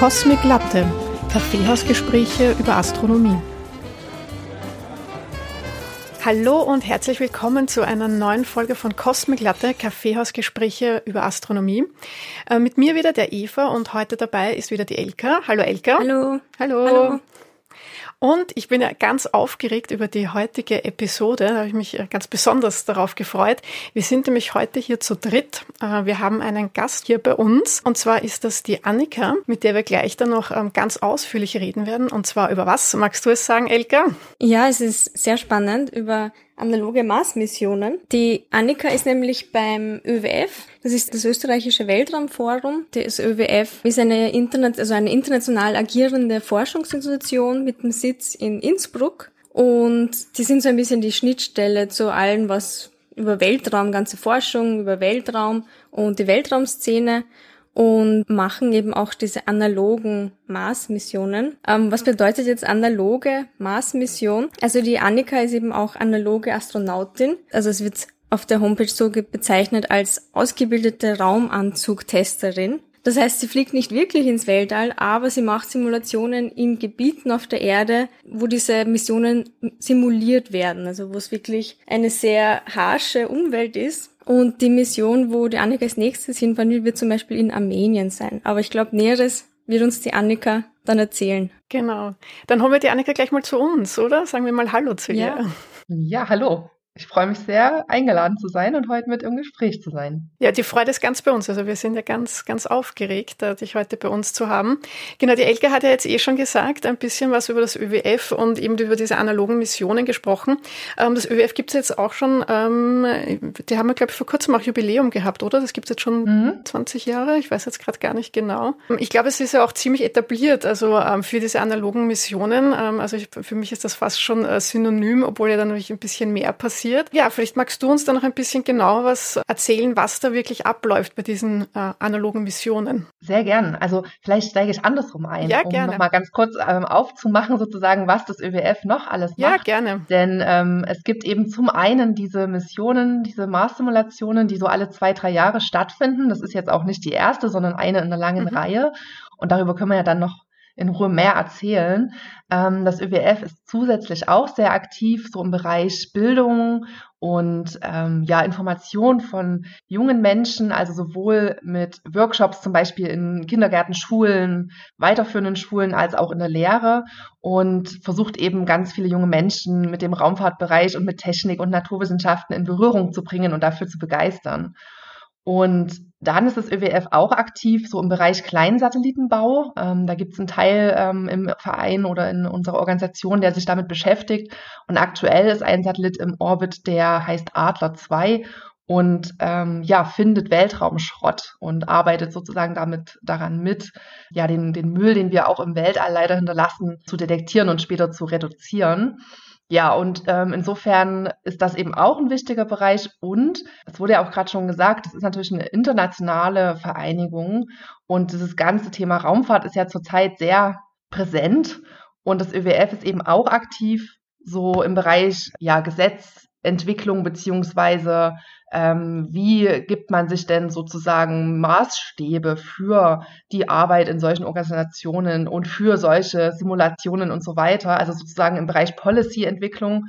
Cosmic Latte, Kaffeehausgespräche über Astronomie. Hallo und herzlich willkommen zu einer neuen Folge von Cosmic Latte, Kaffeehausgespräche über Astronomie. Äh, mit mir wieder der Eva und heute dabei ist wieder die Elka. Hallo Elka. Hallo. Hallo. Hallo. Und ich bin ja ganz aufgeregt über die heutige Episode. Da habe ich mich ganz besonders darauf gefreut. Wir sind nämlich heute hier zu dritt. Äh, wir haben einen Gast hier bei uns. Und zwar ist das die Annika, mit der wir gleich dann noch ähm, ganz ausführlich reden werden. Und zwar über was? Magst du es sagen, Elka? Ja, es ist sehr spannend über analoge Mars-Missionen. Die Annika ist nämlich beim ÖWF, das ist das österreichische Weltraumforum. Das ÖWF ist eine, Internet, also eine international agierende Forschungsinstitution mit dem Sitz in Innsbruck. Und die sind so ein bisschen die Schnittstelle zu allem, was über Weltraum, ganze Forschung, über Weltraum und die Weltraumszene und machen eben auch diese analogen Mars-Missionen. Ähm, was bedeutet jetzt analoge Mars-Mission? Also die Annika ist eben auch analoge Astronautin. Also es wird auf der Homepage so bezeichnet als ausgebildete Raumanzugtesterin. Das heißt, sie fliegt nicht wirklich ins Weltall, aber sie macht Simulationen in Gebieten auf der Erde, wo diese Missionen simuliert werden, also wo es wirklich eine sehr harsche Umwelt ist. Und die Mission, wo die Annika als nächstes hinfahren will, wird zum Beispiel in Armenien sein. Aber ich glaube, Näheres wird uns die Annika dann erzählen. Genau. Dann holen wir die Annika gleich mal zu uns, oder? Sagen wir mal Hallo zu ihr. Ja, hallo. Ich freue mich sehr, eingeladen zu sein und heute mit im Gespräch zu sein. Ja, die Freude ist ganz bei uns. Also wir sind ja ganz, ganz aufgeregt, äh, dich heute bei uns zu haben. Genau, die Elke hat ja jetzt eh schon gesagt, ein bisschen was über das ÖWF und eben über diese analogen Missionen gesprochen. Ähm, das ÖWF gibt es jetzt auch schon, ähm, die haben wir, glaube ich, vor kurzem auch Jubiläum gehabt, oder? Das gibt es jetzt schon mhm. 20 Jahre. Ich weiß jetzt gerade gar nicht genau. Ich glaube, es ist ja auch ziemlich etabliert, also ähm, für diese analogen Missionen. Also für mich ist das fast schon äh, synonym, obwohl ja dann natürlich ein bisschen mehr passiert passiert. Ja, vielleicht magst du uns da noch ein bisschen genauer was erzählen, was da wirklich abläuft bei diesen äh, analogen Missionen. Sehr gern. Also vielleicht steige ich andersrum ein, ja, um gerne. nochmal ganz kurz ähm, aufzumachen, sozusagen, was das ÖWF noch alles macht. Ja, gerne. Denn ähm, es gibt eben zum einen diese Missionen, diese Mars-Simulationen, die so alle zwei, drei Jahre stattfinden. Das ist jetzt auch nicht die erste, sondern eine in einer langen mhm. Reihe. Und darüber können wir ja dann noch in Ruhe mehr erzählen. Ähm, das ÖWF ist zusätzlich auch sehr aktiv, so im Bereich Bildung und ähm, ja, Information von jungen Menschen, also sowohl mit Workshops zum Beispiel in Kindergärten, Schulen, weiterführenden Schulen, als auch in der Lehre und versucht eben ganz viele junge Menschen mit dem Raumfahrtbereich und mit Technik und Naturwissenschaften in Berührung zu bringen und dafür zu begeistern. Und dann ist das ÖWF auch aktiv, so im Bereich Kleinsatellitenbau. Ähm, da gibt es einen Teil ähm, im Verein oder in unserer Organisation, der sich damit beschäftigt. Und aktuell ist ein Satellit im Orbit, der heißt Adler 2 und ähm, ja, findet Weltraumschrott und arbeitet sozusagen damit daran mit, ja, den, den Müll, den wir auch im Weltall leider hinterlassen, zu detektieren und später zu reduzieren. Ja, und ähm, insofern ist das eben auch ein wichtiger Bereich. Und es wurde ja auch gerade schon gesagt, es ist natürlich eine internationale Vereinigung. Und dieses ganze Thema Raumfahrt ist ja zurzeit sehr präsent. Und das ÖWF ist eben auch aktiv, so im Bereich ja, Gesetzentwicklung beziehungsweise ähm, wie gibt man sich denn sozusagen Maßstäbe für die Arbeit in solchen Organisationen und für solche Simulationen und so weiter, also sozusagen im Bereich Policy-Entwicklung.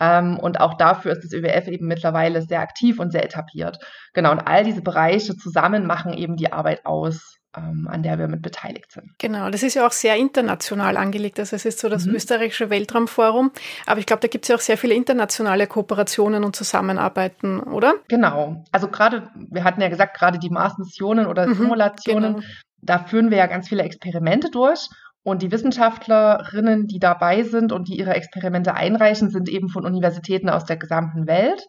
Ähm, und auch dafür ist das ÖWF eben mittlerweile sehr aktiv und sehr etabliert. Genau, und all diese Bereiche zusammen machen eben die Arbeit aus an der wir mit beteiligt sind. Genau, das ist ja auch sehr international angelegt. Also es ist so das mhm. österreichische Weltraumforum, aber ich glaube, da gibt es ja auch sehr viele internationale Kooperationen und Zusammenarbeiten, oder? Genau. Also gerade, wir hatten ja gesagt, gerade die Mars-Missionen oder mhm, Simulationen, genau. da führen wir ja ganz viele Experimente durch. Und die Wissenschaftlerinnen, die dabei sind und die ihre Experimente einreichen, sind eben von Universitäten aus der gesamten Welt.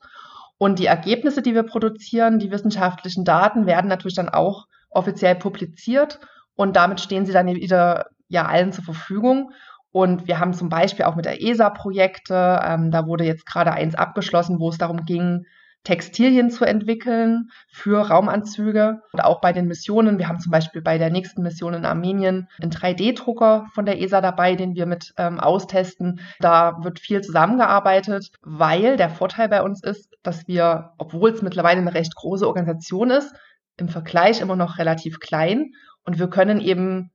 Und die Ergebnisse, die wir produzieren, die wissenschaftlichen Daten, werden natürlich dann auch offiziell publiziert und damit stehen sie dann wieder ja allen zur Verfügung. Und wir haben zum Beispiel auch mit der ESA Projekte, ähm, da wurde jetzt gerade eins abgeschlossen, wo es darum ging, Textilien zu entwickeln für Raumanzüge. Und auch bei den Missionen, wir haben zum Beispiel bei der nächsten Mission in Armenien einen 3D-Drucker von der ESA dabei, den wir mit ähm, austesten. Da wird viel zusammengearbeitet, weil der Vorteil bei uns ist, dass wir, obwohl es mittlerweile eine recht große Organisation ist, im Vergleich immer noch relativ klein und wir können eben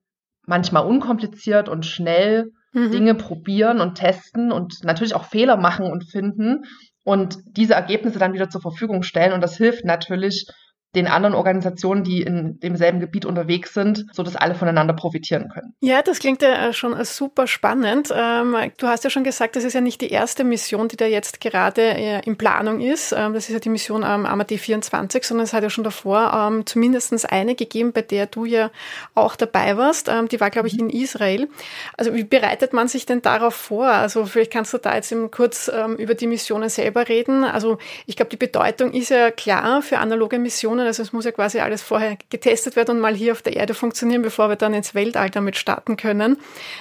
manchmal unkompliziert und schnell mhm. Dinge probieren und testen und natürlich auch Fehler machen und finden und diese Ergebnisse dann wieder zur Verfügung stellen. Und das hilft natürlich den anderen Organisationen, die in demselben Gebiet unterwegs sind, so dass alle voneinander profitieren können. Ja, das klingt ja schon super spannend. Ähm, du hast ja schon gesagt, das ist ja nicht die erste Mission, die da jetzt gerade äh, in Planung ist. Ähm, das ist ja die Mission ähm, AMAD 24, sondern es hat ja schon davor zumindest eine gegeben, bei der du ja auch dabei warst. Die war, glaube ich, in Israel. Also wie bereitet man sich denn darauf vor? Also vielleicht kannst du da jetzt eben kurz über die Missionen selber reden. Also ich glaube, die Bedeutung ist ja klar für analoge Missionen können. Also es muss ja quasi alles vorher getestet werden und mal hier auf der Erde funktionieren, bevor wir dann ins Weltall damit starten können.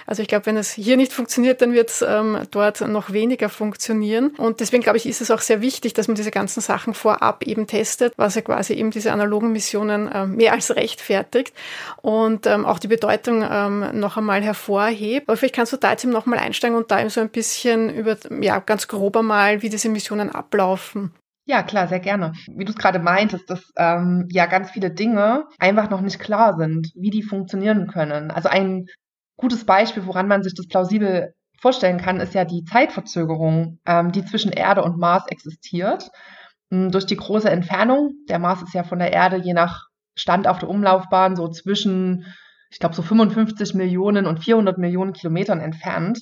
Also ich glaube, wenn es hier nicht funktioniert, dann wird es ähm, dort noch weniger funktionieren. Und deswegen glaube ich, ist es auch sehr wichtig, dass man diese ganzen Sachen vorab eben testet, was ja quasi eben diese analogen Missionen äh, mehr als rechtfertigt und ähm, auch die Bedeutung ähm, noch einmal hervorhebt. Aber vielleicht kannst du da jetzt eben noch mal einsteigen und da eben so ein bisschen über, ja, ganz grober mal, wie diese Missionen ablaufen. Ja, klar, sehr gerne. Wie du es gerade meintest, dass ähm, ja ganz viele Dinge einfach noch nicht klar sind, wie die funktionieren können. Also ein gutes Beispiel, woran man sich das plausibel vorstellen kann, ist ja die Zeitverzögerung, ähm, die zwischen Erde und Mars existiert. Ähm, durch die große Entfernung, der Mars ist ja von der Erde je nach Stand auf der Umlaufbahn so zwischen, ich glaube, so 55 Millionen und 400 Millionen Kilometern entfernt.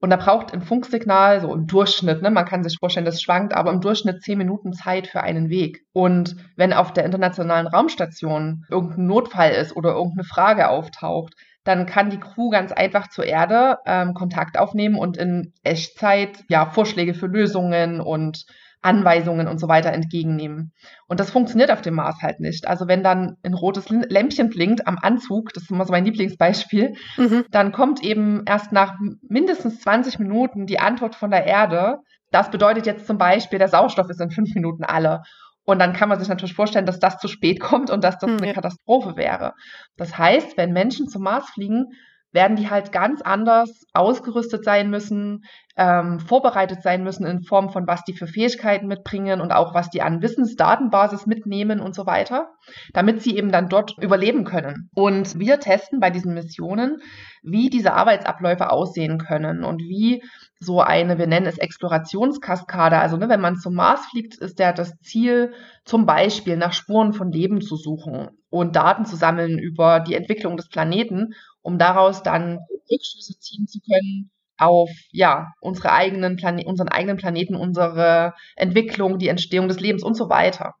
Und da braucht ein Funksignal so im Durchschnitt, ne, man kann sich vorstellen, das schwankt, aber im Durchschnitt zehn Minuten Zeit für einen Weg. Und wenn auf der internationalen Raumstation irgendein Notfall ist oder irgendeine Frage auftaucht, dann kann die Crew ganz einfach zur Erde ähm, Kontakt aufnehmen und in Echtzeit ja Vorschläge für Lösungen und Anweisungen und so weiter entgegennehmen. Und das funktioniert auf dem Mars halt nicht. Also wenn dann ein rotes Lämpchen blinkt am Anzug, das ist immer so mein Lieblingsbeispiel, mhm. dann kommt eben erst nach mindestens 20 Minuten die Antwort von der Erde. Das bedeutet jetzt zum Beispiel, der Sauerstoff ist in fünf Minuten alle. Und dann kann man sich natürlich vorstellen, dass das zu spät kommt und dass das eine Katastrophe wäre. Das heißt, wenn Menschen zum Mars fliegen, werden die halt ganz anders ausgerüstet sein müssen, ähm, vorbereitet sein müssen in Form von, was die für Fähigkeiten mitbringen und auch was die an Wissensdatenbasis mitnehmen und so weiter, damit sie eben dann dort überleben können. Und wir testen bei diesen Missionen, wie diese Arbeitsabläufe aussehen können und wie so eine, wir nennen es Explorationskaskade, also ne, wenn man zum Mars fliegt, ist ja das Ziel, zum Beispiel nach Spuren von Leben zu suchen und Daten zu sammeln über die Entwicklung des Planeten um daraus dann Rückschlüsse ziehen zu können auf ja unsere eigenen Plane unseren eigenen Planeten, unsere Entwicklung, die Entstehung des Lebens und so weiter.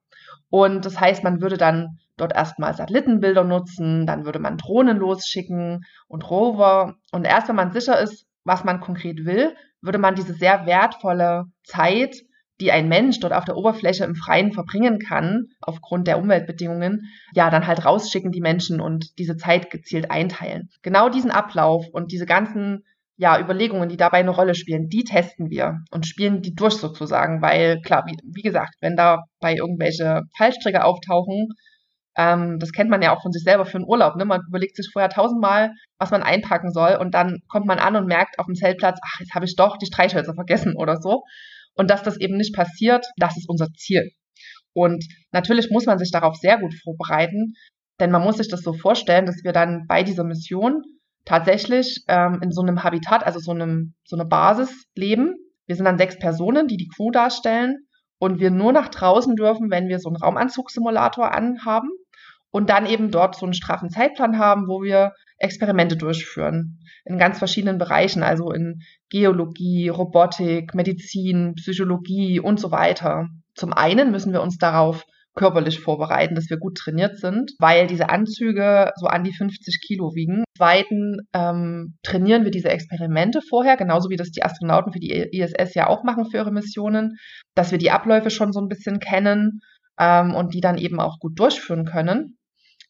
Und das heißt, man würde dann dort erstmal Satellitenbilder nutzen, dann würde man Drohnen losschicken und Rover. Und erst wenn man sicher ist, was man konkret will, würde man diese sehr wertvolle Zeit die ein Mensch dort auf der Oberfläche im Freien verbringen kann, aufgrund der Umweltbedingungen, ja, dann halt rausschicken die Menschen und diese Zeit gezielt einteilen. Genau diesen Ablauf und diese ganzen ja, Überlegungen, die dabei eine Rolle spielen, die testen wir und spielen die durch sozusagen, weil klar, wie, wie gesagt, wenn da bei irgendwelche Fallstricke auftauchen, ähm, das kennt man ja auch von sich selber für einen Urlaub, ne? Man überlegt sich vorher tausendmal, was man einpacken soll und dann kommt man an und merkt auf dem Zeltplatz, ach, jetzt habe ich doch die Streichhölzer vergessen oder so. Und dass das eben nicht passiert, das ist unser Ziel. Und natürlich muss man sich darauf sehr gut vorbereiten, denn man muss sich das so vorstellen, dass wir dann bei dieser Mission tatsächlich ähm, in so einem Habitat, also so einem so eine Basis leben. Wir sind dann sechs Personen, die die Crew darstellen und wir nur nach draußen dürfen, wenn wir so einen Raumanzugssimulator anhaben und dann eben dort so einen straffen Zeitplan haben, wo wir Experimente durchführen in ganz verschiedenen Bereichen, also in Geologie, Robotik, Medizin, Psychologie und so weiter. Zum einen müssen wir uns darauf körperlich vorbereiten, dass wir gut trainiert sind, weil diese Anzüge so an die 50 Kilo wiegen. Zweitens ähm, trainieren wir diese Experimente vorher, genauso wie das die Astronauten für die ISS ja auch machen für ihre Missionen, dass wir die Abläufe schon so ein bisschen kennen ähm, und die dann eben auch gut durchführen können.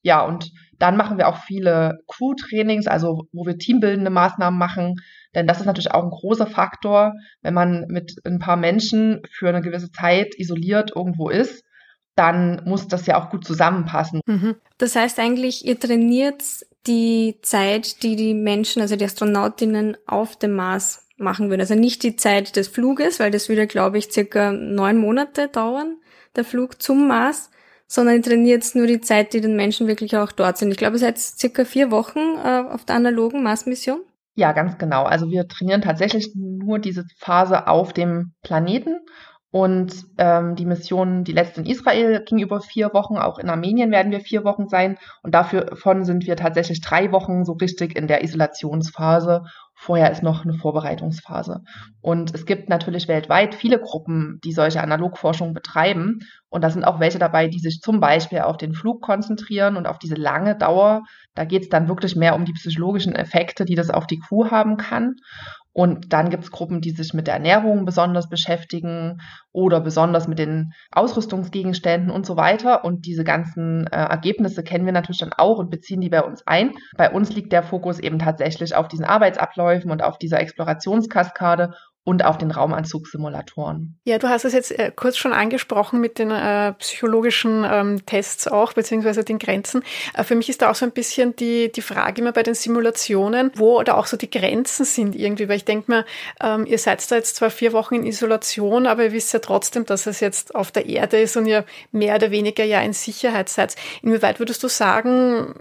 Ja, und dann machen wir auch viele Crew-Trainings, also wo wir teambildende Maßnahmen machen. Denn das ist natürlich auch ein großer Faktor, wenn man mit ein paar Menschen für eine gewisse Zeit isoliert irgendwo ist, dann muss das ja auch gut zusammenpassen. Mhm. Das heißt eigentlich, ihr trainiert die Zeit, die die Menschen, also die Astronautinnen auf dem Mars machen würden. Also nicht die Zeit des Fluges, weil das würde, glaube ich, circa neun Monate dauern, der Flug zum Mars, sondern trainiert nur die Zeit, die den Menschen wirklich auch dort sind. Ich glaube, seid circa vier Wochen äh, auf der analogen Mars-Mission. Ja, ganz genau. Also wir trainieren tatsächlich nur diese Phase auf dem Planeten und ähm, die Mission, die letzte in Israel, ging über vier Wochen. Auch in Armenien werden wir vier Wochen sein. Und davon sind wir tatsächlich drei Wochen so richtig in der Isolationsphase. Vorher ist noch eine Vorbereitungsphase. Und es gibt natürlich weltweit viele Gruppen, die solche Analogforschung betreiben. Und da sind auch welche dabei, die sich zum Beispiel auf den Flug konzentrieren und auf diese lange Dauer. Da geht es dann wirklich mehr um die psychologischen Effekte, die das auf die Kuh haben kann. Und dann gibt es Gruppen, die sich mit der Ernährung besonders beschäftigen oder besonders mit den Ausrüstungsgegenständen und so weiter. Und diese ganzen äh, Ergebnisse kennen wir natürlich dann auch und beziehen die bei uns ein. Bei uns liegt der Fokus eben tatsächlich auf diesen Arbeitsabläufen und auf dieser Explorationskaskade und auf den Raumanzugsimulatoren. Ja, du hast es jetzt äh, kurz schon angesprochen mit den äh, psychologischen ähm, Tests auch, beziehungsweise den Grenzen. Äh, für mich ist da auch so ein bisschen die, die Frage immer bei den Simulationen, wo da auch so die Grenzen sind irgendwie, weil ich denke mir, ähm, ihr seid da jetzt zwar vier Wochen in Isolation, aber ihr wisst ja trotzdem, dass es jetzt auf der Erde ist und ihr mehr oder weniger ja in Sicherheit seid. Inwieweit würdest du sagen,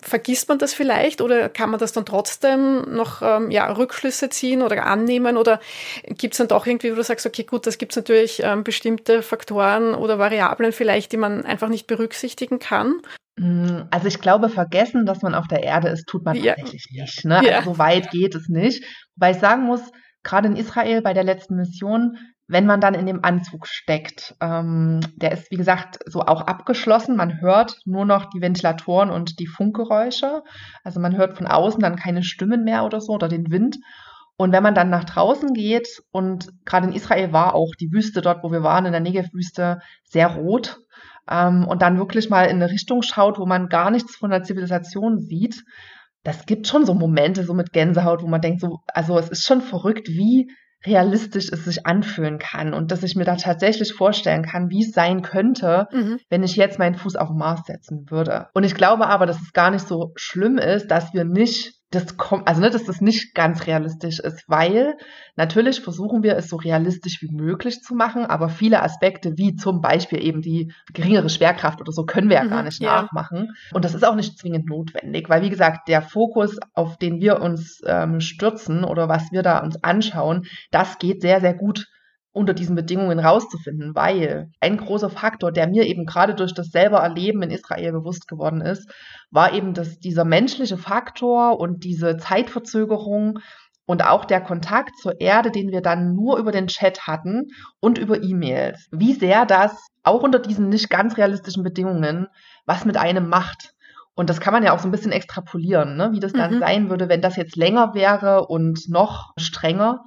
vergisst man das vielleicht oder kann man das dann trotzdem noch ähm, ja, Rückschlüsse ziehen oder annehmen oder gibt es dann doch irgendwie, wo du sagst, okay, gut, das gibt es natürlich ähm, bestimmte Faktoren oder Variablen vielleicht, die man einfach nicht berücksichtigen kann? Mm, also ich glaube, vergessen, dass man auf der Erde ist, tut man ja. tatsächlich nicht. Ne? Ja. Also so weit geht es nicht. Wobei ich sagen muss, gerade in Israel bei der letzten Mission, wenn man dann in dem Anzug steckt, ähm, der ist, wie gesagt, so auch abgeschlossen. Man hört nur noch die Ventilatoren und die Funkgeräusche. Also man hört von außen dann keine Stimmen mehr oder so oder den Wind. Und wenn man dann nach draußen geht und gerade in Israel war auch die Wüste dort, wo wir waren, in der Negev-Wüste, sehr rot ähm, und dann wirklich mal in eine Richtung schaut, wo man gar nichts von der Zivilisation sieht, das gibt schon so Momente so mit Gänsehaut, wo man denkt so, also es ist schon verrückt, wie realistisch es sich anfühlen kann und dass ich mir da tatsächlich vorstellen kann, wie es sein könnte, mhm. wenn ich jetzt meinen Fuß auf Mars setzen würde. Und ich glaube aber, dass es gar nicht so schlimm ist, dass wir nicht das kommt, also ne, dass das nicht ganz realistisch ist, weil natürlich versuchen wir es so realistisch wie möglich zu machen, aber viele Aspekte, wie zum Beispiel eben die geringere Schwerkraft oder so, können wir ja mhm, gar nicht ja. nachmachen. Und das ist auch nicht zwingend notwendig, weil wie gesagt, der Fokus, auf den wir uns ähm, stürzen oder was wir da uns anschauen, das geht sehr, sehr gut unter diesen Bedingungen rauszufinden, weil ein großer Faktor, der mir eben gerade durch das selber Erleben in Israel bewusst geworden ist, war eben, dass dieser menschliche Faktor und diese Zeitverzögerung und auch der Kontakt zur Erde, den wir dann nur über den Chat hatten und über E-Mails, wie sehr das auch unter diesen nicht ganz realistischen Bedingungen was mit einem macht. Und das kann man ja auch so ein bisschen extrapolieren, ne? wie das dann mhm. sein würde, wenn das jetzt länger wäre und noch strenger.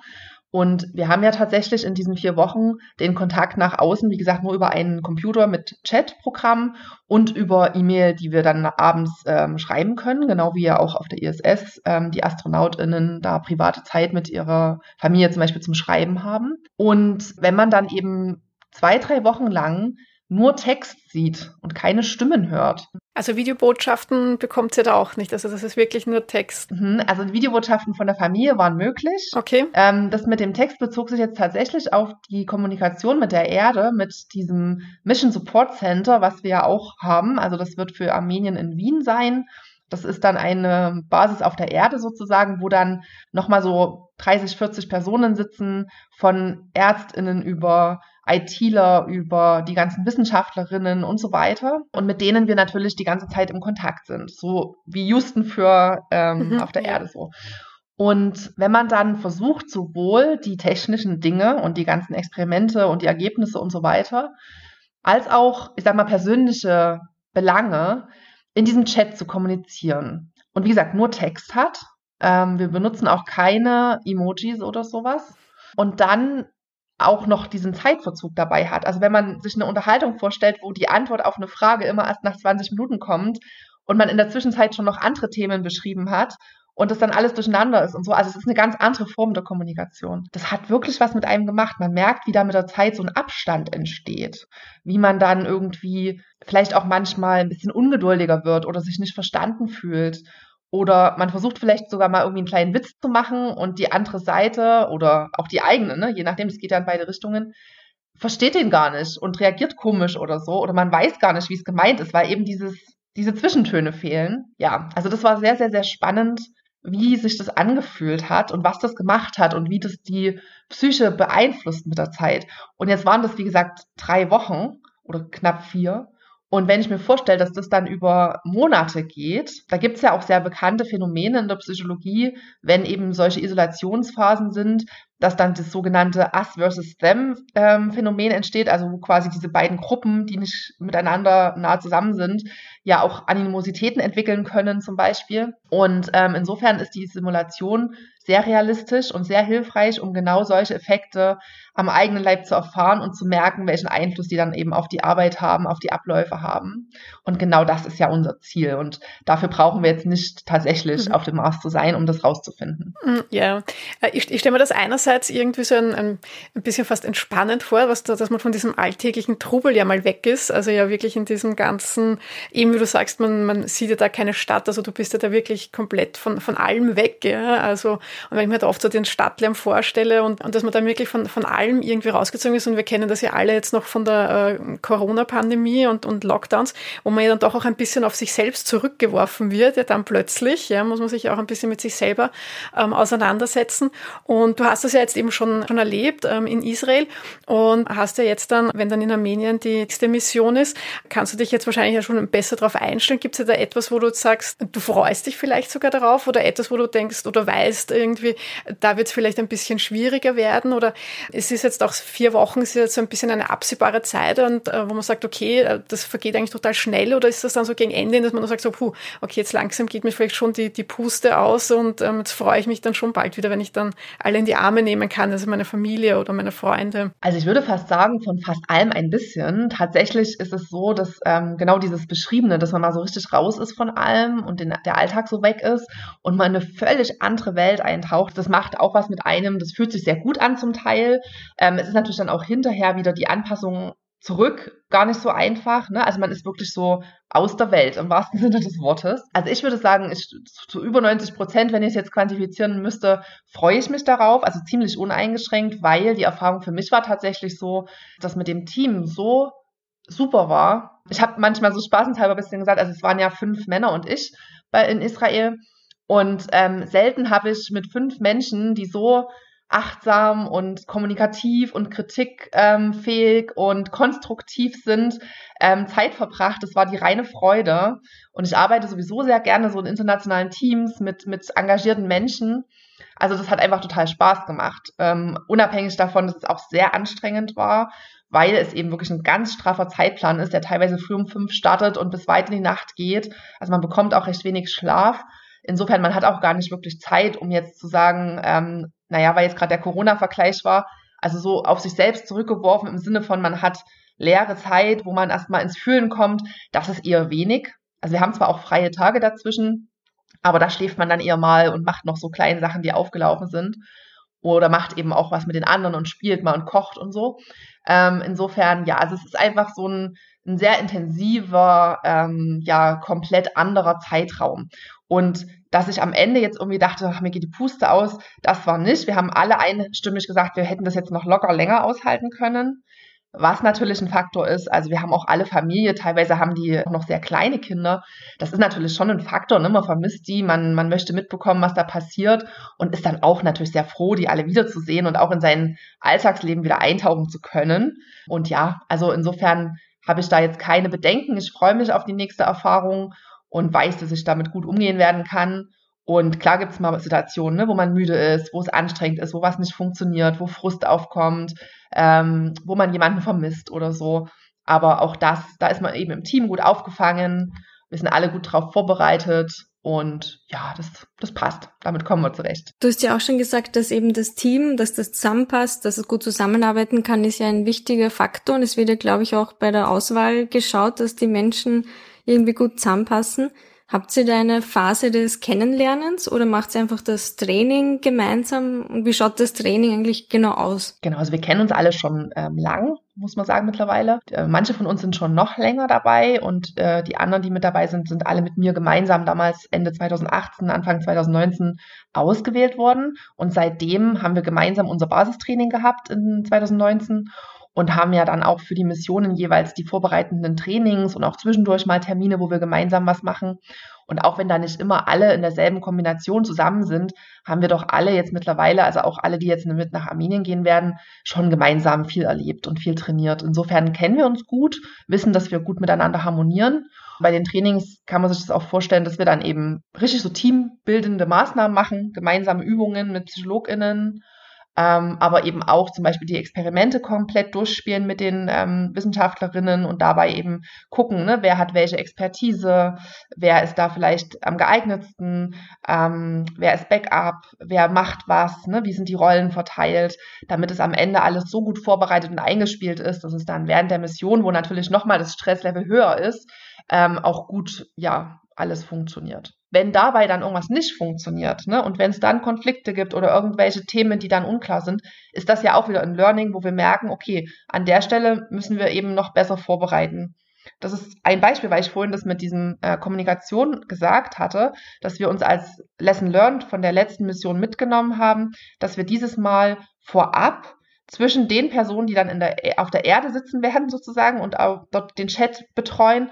Und wir haben ja tatsächlich in diesen vier Wochen den Kontakt nach außen, wie gesagt, nur über einen Computer mit Chatprogramm und über E-Mail, die wir dann abends ähm, schreiben können, genau wie ja auch auf der ISS ähm, die AstronautInnen da private Zeit mit ihrer Familie zum Beispiel zum Schreiben haben. Und wenn man dann eben zwei, drei Wochen lang nur Text sieht und keine Stimmen hört. Also Videobotschaften bekommt ihr da auch nicht. Also das ist wirklich nur Text. Mhm, also Videobotschaften von der Familie waren möglich. Okay. Ähm, das mit dem Text bezog sich jetzt tatsächlich auf die Kommunikation mit der Erde, mit diesem Mission Support Center, was wir ja auch haben. Also das wird für Armenien in Wien sein. Das ist dann eine Basis auf der Erde sozusagen, wo dann nochmal so 30, 40 Personen sitzen, von Ärztinnen über ITler, über die ganzen Wissenschaftlerinnen und so weiter. Und mit denen wir natürlich die ganze Zeit im Kontakt sind. So wie Houston für ähm, mhm, auf der. Erde so. Und wenn man dann versucht, sowohl die technischen Dinge und die ganzen Experimente und die Ergebnisse und so weiter, als auch, ich sag mal, persönliche Belange in diesem Chat zu kommunizieren. Und wie gesagt, nur Text hat. Ähm, wir benutzen auch keine Emojis oder sowas. Und dann auch noch diesen Zeitverzug dabei hat. Also wenn man sich eine Unterhaltung vorstellt, wo die Antwort auf eine Frage immer erst nach 20 Minuten kommt und man in der Zwischenzeit schon noch andere Themen beschrieben hat und das dann alles durcheinander ist und so. Also es ist eine ganz andere Form der Kommunikation. Das hat wirklich was mit einem gemacht. Man merkt, wie da mit der Zeit so ein Abstand entsteht. Wie man dann irgendwie vielleicht auch manchmal ein bisschen ungeduldiger wird oder sich nicht verstanden fühlt oder man versucht vielleicht sogar mal irgendwie einen kleinen Witz zu machen und die andere Seite oder auch die eigene, ne, je nachdem, es geht ja in beide Richtungen, versteht den gar nicht und reagiert komisch oder so oder man weiß gar nicht, wie es gemeint ist, weil eben dieses, diese Zwischentöne fehlen. Ja, also das war sehr, sehr, sehr spannend, wie sich das angefühlt hat und was das gemacht hat und wie das die Psyche beeinflusst mit der Zeit. Und jetzt waren das, wie gesagt, drei Wochen oder knapp vier. Und wenn ich mir vorstelle, dass das dann über Monate geht, da gibt es ja auch sehr bekannte Phänomene in der Psychologie, wenn eben solche Isolationsphasen sind, dass dann das sogenannte Us versus Them ähm, Phänomen entsteht, also wo quasi diese beiden Gruppen, die nicht miteinander nah zusammen sind, ja auch Animositäten entwickeln können zum Beispiel. Und ähm, insofern ist die Simulation sehr realistisch und sehr hilfreich, um genau solche Effekte am eigenen Leib zu erfahren und zu merken, welchen Einfluss die dann eben auf die Arbeit haben, auf die Abläufe haben. Und genau das ist ja unser Ziel. Und dafür brauchen wir jetzt nicht tatsächlich mhm. auf dem Mars zu sein, um das rauszufinden. Mhm, ja, äh, ich, ich stelle mir das einerseits irgendwie so ein, ein, ein bisschen fast entspannend vor, was da, dass man von diesem alltäglichen Trubel ja mal weg ist. Also ja wirklich in diesem ganzen, eben wie du sagst, man, man sieht ja da keine Stadt, also du bist ja da wirklich komplett von, von allem weg. Ja? Also, und wenn ich mir da oft so den Stadtlärm vorstelle und, und dass man da wirklich von, von allem irgendwie rausgezogen ist und wir kennen das ja alle jetzt noch von der äh, Corona-Pandemie und, und Lockdowns, wo man ja dann doch auch ein bisschen auf sich selbst zurückgeworfen wird, ja dann plötzlich, ja, muss man sich auch ein bisschen mit sich selber ähm, auseinandersetzen. Und du hast das ja jetzt eben schon, schon erlebt ähm, in Israel und hast ja jetzt dann, wenn dann in Armenien die nächste Mission ist, kannst du dich jetzt wahrscheinlich ja schon besser darauf einstellen. Gibt es ja da etwas, wo du sagst, du freust dich vielleicht sogar darauf oder etwas, wo du denkst oder weißt irgendwie, da wird es vielleicht ein bisschen schwieriger werden oder es ist jetzt auch vier Wochen, ist jetzt so ein bisschen eine absehbare Zeit und äh, wo man sagt, okay, äh, das vergeht eigentlich total schnell oder ist das dann so gegen Ende, dass man dann sagt, so, puh, okay, jetzt langsam geht mir vielleicht schon die, die Puste aus und ähm, jetzt freue ich mich dann schon bald wieder, wenn ich dann alle in die Arme nehmen kann, also meine Familie oder meine Freunde. Also ich würde fast sagen, von fast allem ein bisschen. Tatsächlich ist es so, dass ähm, genau dieses Beschriebene, dass man mal so richtig raus ist von allem und den, der Alltag so weg ist und man eine völlig andere Welt eintaucht, das macht auch was mit einem. Das fühlt sich sehr gut an zum Teil. Ähm, es ist natürlich dann auch hinterher wieder die Anpassung zurück gar nicht so einfach. Ne? Also man ist wirklich so aus der Welt im wahrsten Sinne des Wortes. Also ich würde sagen, ich, zu über 90 Prozent, wenn ich es jetzt quantifizieren müsste, freue ich mich darauf, also ziemlich uneingeschränkt, weil die Erfahrung für mich war tatsächlich so, dass mit dem Team so super war. Ich habe manchmal so spaßenshalber ein bisschen gesagt, also es waren ja fünf Männer und ich bei, in Israel und ähm, selten habe ich mit fünf Menschen, die so achtsam und kommunikativ und kritikfähig ähm, und konstruktiv sind, ähm, Zeit verbracht. Das war die reine Freude. Und ich arbeite sowieso sehr gerne so in internationalen Teams mit, mit engagierten Menschen. Also das hat einfach total Spaß gemacht. Ähm, unabhängig davon, dass es auch sehr anstrengend war, weil es eben wirklich ein ganz straffer Zeitplan ist, der teilweise früh um fünf startet und bis weit in die Nacht geht. Also man bekommt auch recht wenig Schlaf. Insofern, man hat auch gar nicht wirklich Zeit, um jetzt zu sagen, ähm, naja, weil jetzt gerade der Corona-Vergleich war, also so auf sich selbst zurückgeworfen im Sinne von, man hat leere Zeit, wo man erstmal ins Fühlen kommt, das ist eher wenig. Also wir haben zwar auch freie Tage dazwischen, aber da schläft man dann eher mal und macht noch so kleine Sachen, die aufgelaufen sind. Oder macht eben auch was mit den anderen und spielt mal und kocht und so. Ähm, insofern, ja, also es ist einfach so ein, ein sehr intensiver, ähm, ja, komplett anderer Zeitraum. Und dass ich am Ende jetzt irgendwie dachte, ach, mir geht die Puste aus, das war nicht. Wir haben alle einstimmig gesagt, wir hätten das jetzt noch locker länger aushalten können. Was natürlich ein Faktor ist, also wir haben auch alle Familie, teilweise haben die noch sehr kleine Kinder. Das ist natürlich schon ein Faktor, ne? man vermisst die, man, man möchte mitbekommen, was da passiert und ist dann auch natürlich sehr froh, die alle wiederzusehen und auch in sein Alltagsleben wieder eintauchen zu können. Und ja, also insofern habe ich da jetzt keine Bedenken. Ich freue mich auf die nächste Erfahrung und weiß, dass ich damit gut umgehen werden kann. Und klar gibt es mal Situationen, ne, wo man müde ist, wo es anstrengend ist, wo was nicht funktioniert, wo Frust aufkommt, ähm, wo man jemanden vermisst oder so. Aber auch das, da ist man eben im Team gut aufgefangen. Wir sind alle gut drauf vorbereitet und ja, das, das passt. Damit kommen wir zurecht. Du hast ja auch schon gesagt, dass eben das Team, dass das zusammenpasst, dass es gut zusammenarbeiten kann, ist ja ein wichtiger Faktor. Und es wird ja, glaube ich, auch bei der Auswahl geschaut, dass die Menschen irgendwie gut zusammenpassen. Habt ihr da eine Phase des Kennenlernens oder macht ihr einfach das Training gemeinsam? Und wie schaut das Training eigentlich genau aus? Genau, also wir kennen uns alle schon ähm, lang, muss man sagen mittlerweile. Äh, manche von uns sind schon noch länger dabei und äh, die anderen, die mit dabei sind, sind alle mit mir gemeinsam damals Ende 2018, Anfang 2019 ausgewählt worden. Und seitdem haben wir gemeinsam unser Basistraining gehabt in 2019 und haben ja dann auch für die Missionen jeweils die vorbereitenden Trainings und auch zwischendurch mal Termine, wo wir gemeinsam was machen. Und auch wenn da nicht immer alle in derselben Kombination zusammen sind, haben wir doch alle jetzt mittlerweile, also auch alle, die jetzt mit nach Armenien gehen werden, schon gemeinsam viel erlebt und viel trainiert. Insofern kennen wir uns gut, wissen, dass wir gut miteinander harmonieren. Bei den Trainings kann man sich das auch vorstellen, dass wir dann eben richtig so teambildende Maßnahmen machen, gemeinsame Übungen mit PsychologInnen, ähm, aber eben auch zum Beispiel die Experimente komplett durchspielen mit den ähm, Wissenschaftlerinnen und dabei eben gucken, ne, wer hat welche Expertise, wer ist da vielleicht am geeignetsten, ähm, wer ist Backup, wer macht was, ne, wie sind die Rollen verteilt, damit es am Ende alles so gut vorbereitet und eingespielt ist, dass es dann während der Mission, wo natürlich nochmal das Stresslevel höher ist, ähm, auch gut, ja, alles funktioniert. Wenn dabei dann irgendwas nicht funktioniert ne, und wenn es dann Konflikte gibt oder irgendwelche Themen, die dann unklar sind, ist das ja auch wieder ein Learning, wo wir merken, okay, an der Stelle müssen wir eben noch besser vorbereiten. Das ist ein Beispiel, weil ich vorhin das mit diesem äh, Kommunikation gesagt hatte, dass wir uns als Lesson Learned von der letzten Mission mitgenommen haben, dass wir dieses Mal vorab zwischen den Personen, die dann der, auf der Erde sitzen werden sozusagen und auch dort den Chat betreuen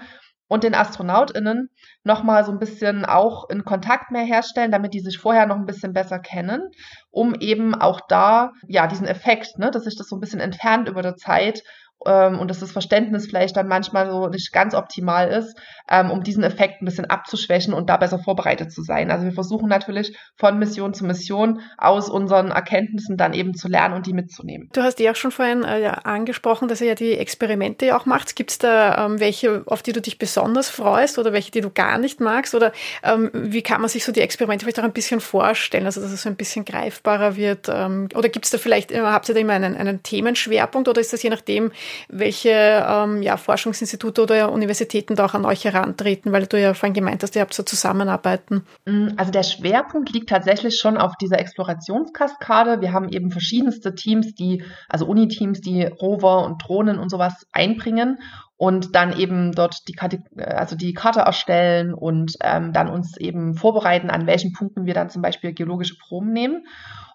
und den AstronautInnen nochmal so ein bisschen auch in Kontakt mehr herstellen, damit die sich vorher noch ein bisschen besser kennen, um eben auch da, ja, diesen Effekt, ne, dass sich das so ein bisschen entfernt über der Zeit und dass das Verständnis vielleicht dann manchmal so nicht ganz optimal ist, ähm, um diesen Effekt ein bisschen abzuschwächen und da besser vorbereitet zu sein. Also wir versuchen natürlich von Mission zu Mission aus unseren Erkenntnissen dann eben zu lernen und die mitzunehmen. Du hast ja auch schon vorhin äh, angesprochen, dass ihr ja die Experimente auch macht. Gibt es da ähm, welche, auf die du dich besonders freust oder welche, die du gar nicht magst? Oder ähm, wie kann man sich so die Experimente vielleicht auch ein bisschen vorstellen, also dass es so ein bisschen greifbarer wird? Ähm, oder gibt es da vielleicht, äh, habt ihr da immer einen, einen Themenschwerpunkt oder ist das je nachdem, welche ähm, ja, Forschungsinstitute oder Universitäten da auch an euch herantreten, weil du ja vorhin gemeint hast, ihr habt so zusammenarbeiten. Mm, also der Schwerpunkt liegt tatsächlich schon auf dieser Explorationskaskade. Wir haben eben verschiedenste Teams, die, also Uniteams, die Rover und Drohnen und sowas einbringen und dann eben dort die Karte, also die Karte erstellen und ähm, dann uns eben vorbereiten, an welchen Punkten wir dann zum Beispiel geologische Proben nehmen.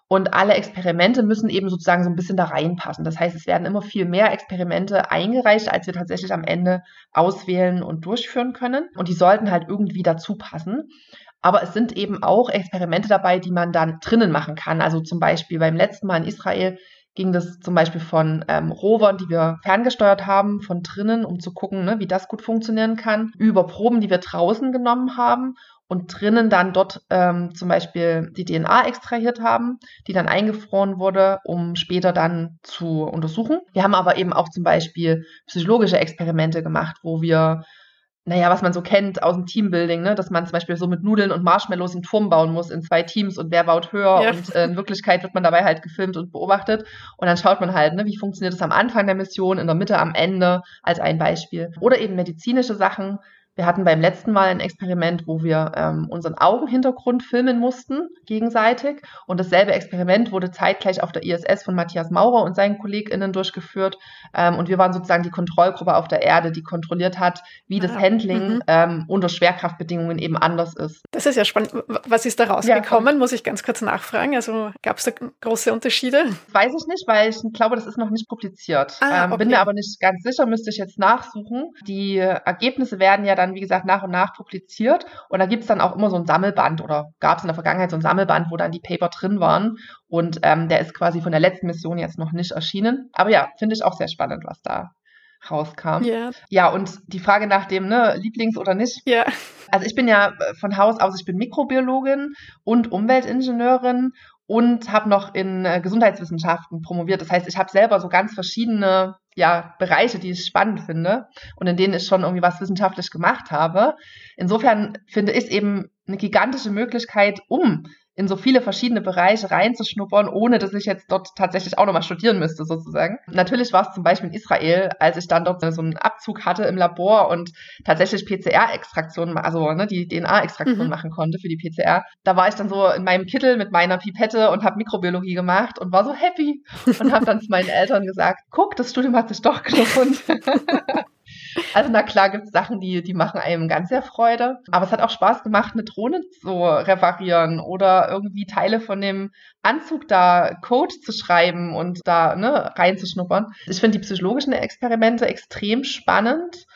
Und alle Experimente müssen eben sozusagen so ein bisschen da reinpassen. Das heißt, es werden immer viel mehr Experimente eingereicht, als wir tatsächlich am Ende auswählen und durchführen können. Und die sollten halt irgendwie dazu passen. Aber es sind eben auch Experimente dabei, die man dann drinnen machen kann. Also zum Beispiel beim letzten Mal in Israel ging das zum Beispiel von ähm, Rovern, die wir ferngesteuert haben, von drinnen, um zu gucken, ne, wie das gut funktionieren kann, über Proben, die wir draußen genommen haben und drinnen dann dort ähm, zum Beispiel die DNA extrahiert haben, die dann eingefroren wurde, um später dann zu untersuchen. Wir haben aber eben auch zum Beispiel psychologische Experimente gemacht, wo wir naja, was man so kennt aus dem Teambuilding, ne? dass man zum Beispiel so mit Nudeln und Marshmallows einen Turm bauen muss in zwei Teams und wer baut höher ja. und äh, in Wirklichkeit wird man dabei halt gefilmt und beobachtet und dann schaut man halt, ne, wie funktioniert es am Anfang der Mission, in der Mitte, am Ende als ein Beispiel. Oder eben medizinische Sachen, wir hatten beim letzten Mal ein Experiment, wo wir ähm, unseren Augenhintergrund filmen mussten, gegenseitig. Und dasselbe Experiment wurde zeitgleich auf der ISS von Matthias Maurer und seinen KollegInnen durchgeführt. Ähm, und wir waren sozusagen die Kontrollgruppe auf der Erde, die kontrolliert hat, wie das ah, Handling mhm. ähm, unter Schwerkraftbedingungen eben anders ist. Das ist ja spannend. Was ist da rausgekommen? Ja, Muss ich ganz kurz nachfragen. Also gab es da große Unterschiede? Weiß ich nicht, weil ich glaube, das ist noch nicht publiziert. Ah, ähm, okay. Bin mir aber nicht ganz sicher, müsste ich jetzt nachsuchen. Die Ergebnisse werden ja dann dann, wie gesagt, nach und nach publiziert. Und da gibt es dann auch immer so ein Sammelband oder gab es in der Vergangenheit so ein Sammelband, wo dann die Paper drin waren. Und ähm, der ist quasi von der letzten Mission jetzt noch nicht erschienen. Aber ja, finde ich auch sehr spannend, was da rauskam. Yeah. Ja, und die Frage nach dem, ne, Lieblings oder nicht. Ja. Yeah. Also ich bin ja von Haus aus, ich bin Mikrobiologin und Umweltingenieurin und habe noch in äh, Gesundheitswissenschaften promoviert. Das heißt, ich habe selber so ganz verschiedene ja, Bereiche, die ich spannend finde und in denen ich schon irgendwie was wissenschaftlich gemacht habe. Insofern finde ich es eben eine gigantische Möglichkeit, um in so viele verschiedene Bereiche reinzuschnuppern, ohne dass ich jetzt dort tatsächlich auch nochmal studieren müsste, sozusagen. Natürlich war es zum Beispiel in Israel, als ich dann dort so einen Abzug hatte im Labor und tatsächlich PCR-Extraktion, also ne, die DNA-Extraktion mhm. machen konnte für die PCR. Da war ich dann so in meinem Kittel mit meiner Pipette und habe Mikrobiologie gemacht und war so happy und habe dann zu meinen Eltern gesagt, guck, das Studium hat sich doch gelohnt. Also na klar gibt es Sachen, die, die machen einem ganz sehr Freude. Aber es hat auch Spaß gemacht, eine Drohne zu reparieren oder irgendwie Teile von dem Anzug da Code zu schreiben und da ne, reinzuschnuppern. Ich finde die psychologischen Experimente extrem spannend,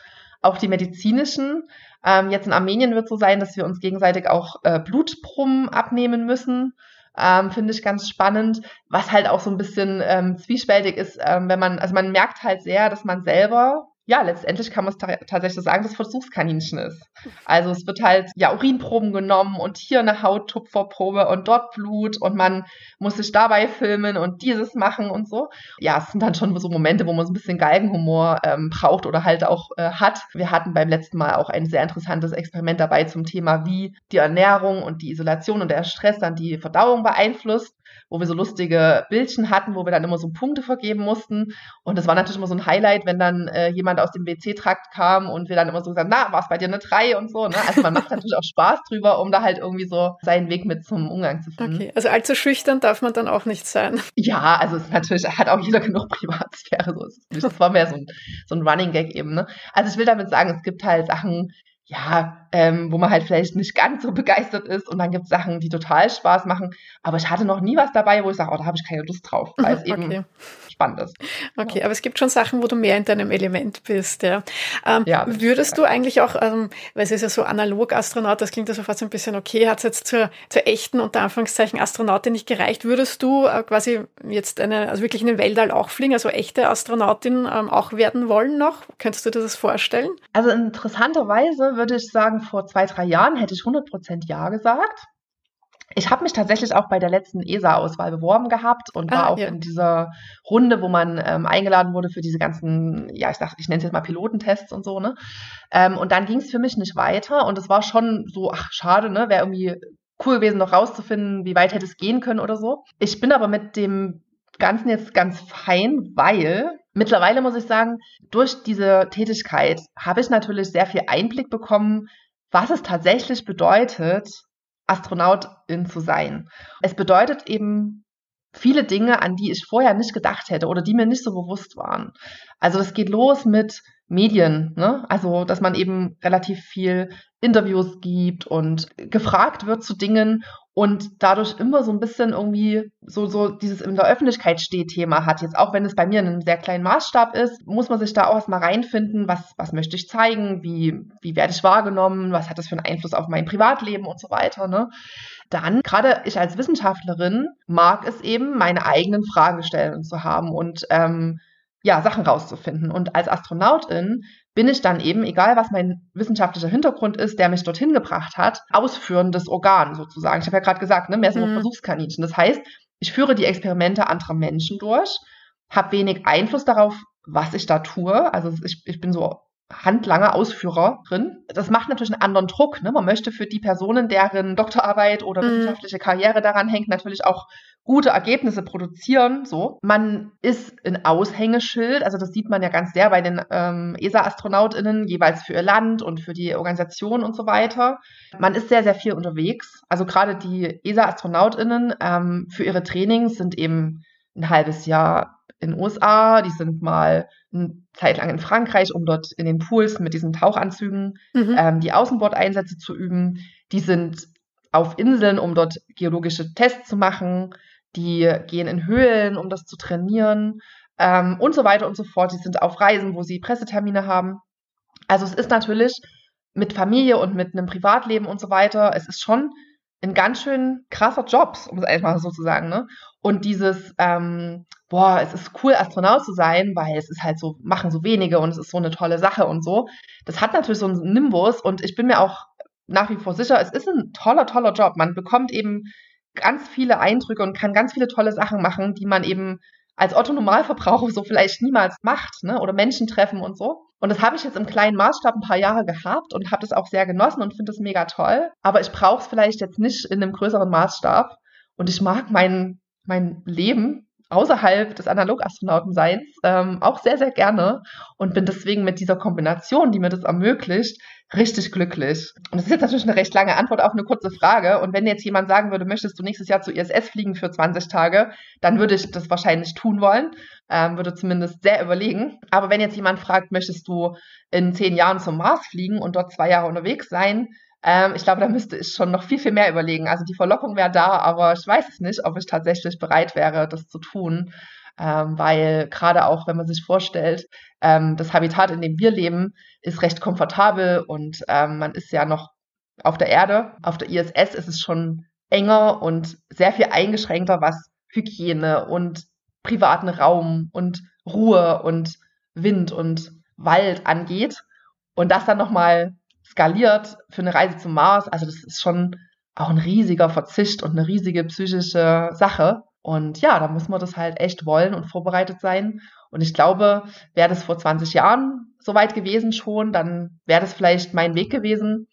auch die medizinischen. Ähm, jetzt in Armenien wird es so sein, dass wir uns gegenseitig auch äh, Blutproben abnehmen müssen. Ähm, Finde ich ganz spannend, was halt auch so ein bisschen ähm, zwiespältig ist, ähm, wenn man, also man merkt halt sehr, dass man selber ja, letztendlich kann man es ta tatsächlich sagen, das Versuchskaninchen ist. Also es wird halt ja Urinproben genommen und hier eine Hauttupferprobe und dort Blut und man muss sich dabei filmen und dieses machen und so. Ja, es sind dann schon so Momente, wo man so ein bisschen Galgenhumor ähm, braucht oder halt auch äh, hat. Wir hatten beim letzten Mal auch ein sehr interessantes Experiment dabei zum Thema, wie die Ernährung und die Isolation und der Stress dann die Verdauung beeinflusst wo wir so lustige Bildchen hatten, wo wir dann immer so Punkte vergeben mussten. Und das war natürlich immer so ein Highlight, wenn dann äh, jemand aus dem WC-Trakt kam und wir dann immer so gesagt, na, war es bei dir eine 3 und so. Ne? Also man macht natürlich auch Spaß drüber, um da halt irgendwie so seinen Weg mit zum Umgang zu finden. Okay, also allzu schüchtern darf man dann auch nicht sein. Ja, also es ist natürlich, hat auch jeder genug Privatsphäre. So ist es Das war mehr so ein, so ein Running Gag eben. Ne? Also ich will damit sagen, es gibt halt Sachen, ja, ähm, wo man halt vielleicht nicht ganz so begeistert ist und dann gibt es Sachen, die total Spaß machen. Aber ich hatte noch nie was dabei, wo ich sage, oh, da habe ich keine Lust drauf, weil es eben okay. spannend ist. Okay, ja. aber es gibt schon Sachen, wo du mehr in deinem Element bist, ja. Ähm, ja würdest du eigentlich auch, ähm, weil es ist ja so analog Astronaut, das klingt ja so fast ein bisschen okay, hat es jetzt zur, zur echten, unter Anführungszeichen, Astronautin nicht gereicht, würdest du äh, quasi jetzt eine, also wirklich in den Weltall auch fliegen, also echte Astronautin ähm, auch werden wollen noch? Könntest du dir das vorstellen? Also interessanterweise würde ich sagen, vor zwei, drei Jahren hätte ich 100% Ja gesagt. Ich habe mich tatsächlich auch bei der letzten ESA-Auswahl beworben gehabt und war ah, auch ja. in dieser Runde, wo man ähm, eingeladen wurde für diese ganzen, ja, ich sag, ich nenne es jetzt mal Pilotentests und so, ne? Ähm, und dann ging es für mich nicht weiter und es war schon so, ach, schade, ne? Wäre irgendwie cool gewesen, noch rauszufinden, wie weit hätte es gehen können oder so. Ich bin aber mit dem Ganzen jetzt ganz fein, weil mittlerweile muss ich sagen, durch diese Tätigkeit habe ich natürlich sehr viel Einblick bekommen, was es tatsächlich bedeutet, Astronautin zu sein. Es bedeutet eben viele Dinge, an die ich vorher nicht gedacht hätte oder die mir nicht so bewusst waren. Also es geht los mit Medien, ne? Also dass man eben relativ viel Interviews gibt und gefragt wird zu Dingen und dadurch immer so ein bisschen irgendwie so, so dieses in der Öffentlichkeit steht Thema hat. Jetzt auch wenn es bei mir in einem sehr kleinen Maßstab ist, muss man sich da auch erstmal reinfinden, was, was möchte ich zeigen, wie, wie werde ich wahrgenommen, was hat das für einen Einfluss auf mein Privatleben und so weiter. Ne? Dann, gerade ich als Wissenschaftlerin, mag es eben, meine eigenen Fragen stellen zu haben und ähm, ja, Sachen rauszufinden. Und als Astronautin bin ich dann eben, egal was mein wissenschaftlicher Hintergrund ist, der mich dorthin gebracht hat, ausführendes Organ sozusagen. Ich habe ja gerade gesagt, ne, mehr so ein mhm. Versuchskaninchen. Das heißt, ich führe die Experimente anderer Menschen durch, habe wenig Einfluss darauf, was ich da tue. Also ich, ich bin so handlanger Ausführerin. Das macht natürlich einen anderen Druck. Ne? Man möchte für die Personen, deren Doktorarbeit oder mhm. wissenschaftliche Karriere daran hängt, natürlich auch gute Ergebnisse produzieren. So, man ist ein Aushängeschild. Also das sieht man ja ganz sehr bei den ähm, ESA-AstronautInnen jeweils für ihr Land und für die Organisation und so weiter. Man ist sehr sehr viel unterwegs. Also gerade die ESA-AstronautInnen ähm, für ihre Trainings sind eben ein halbes Jahr in den USA, die sind mal eine Zeit lang in Frankreich, um dort in den Pools mit diesen Tauchanzügen mhm. ähm, die Außenbordeinsätze zu üben. Die sind auf Inseln, um dort geologische Tests zu machen. Die gehen in Höhlen, um das zu trainieren ähm, und so weiter und so fort. Die sind auf Reisen, wo sie Pressetermine haben. Also es ist natürlich mit Familie und mit einem Privatleben und so weiter, es ist schon ein ganz schön krasser Job, um es einfach so zu sagen. Ne? Und dieses, ähm, boah, es ist cool, Astronaut zu sein, weil es ist halt so, machen so wenige und es ist so eine tolle Sache und so. Das hat natürlich so einen Nimbus und ich bin mir auch nach wie vor sicher, es ist ein toller, toller Job. Man bekommt eben ganz viele Eindrücke und kann ganz viele tolle Sachen machen, die man eben als Otto-Normalverbraucher so vielleicht niemals macht, ne? Oder Menschen treffen und so. Und das habe ich jetzt im kleinen Maßstab ein paar Jahre gehabt und habe das auch sehr genossen und finde es mega toll. Aber ich brauche es vielleicht jetzt nicht in einem größeren Maßstab. Und ich mag mein, mein Leben außerhalb des Analogastronauten-Seins ähm, auch sehr, sehr gerne und bin deswegen mit dieser Kombination, die mir das ermöglicht, richtig glücklich. Und das ist jetzt natürlich eine recht lange Antwort auf eine kurze Frage. Und wenn jetzt jemand sagen würde, möchtest du nächstes Jahr zu ISS fliegen für 20 Tage, dann würde ich das wahrscheinlich tun wollen. ähm, würde zumindest sehr überlegen. Aber wenn jetzt jemand fragt, möchtest du in zehn Jahren zum Mars fliegen und dort zwei Jahre unterwegs sein, ähm, ich glaube, da müsste ich schon noch viel, viel mehr überlegen. Also die Verlockung wäre da, aber ich weiß es nicht, ob ich tatsächlich bereit wäre, das zu tun. Ähm, weil gerade auch, wenn man sich vorstellt, ähm, das Habitat, in dem wir leben, ist recht komfortabel und ähm, man ist ja noch auf der Erde. Auf der ISS ist es schon enger und sehr viel eingeschränkter, was Hygiene und privaten Raum und Ruhe und Wind und Wald angeht. Und das dann nochmal skaliert für eine Reise zum Mars, also das ist schon auch ein riesiger Verzicht und eine riesige psychische Sache. Und ja, da muss man das halt echt wollen und vorbereitet sein. Und ich glaube, wäre das vor 20 Jahren soweit gewesen schon, dann wäre das vielleicht mein Weg gewesen.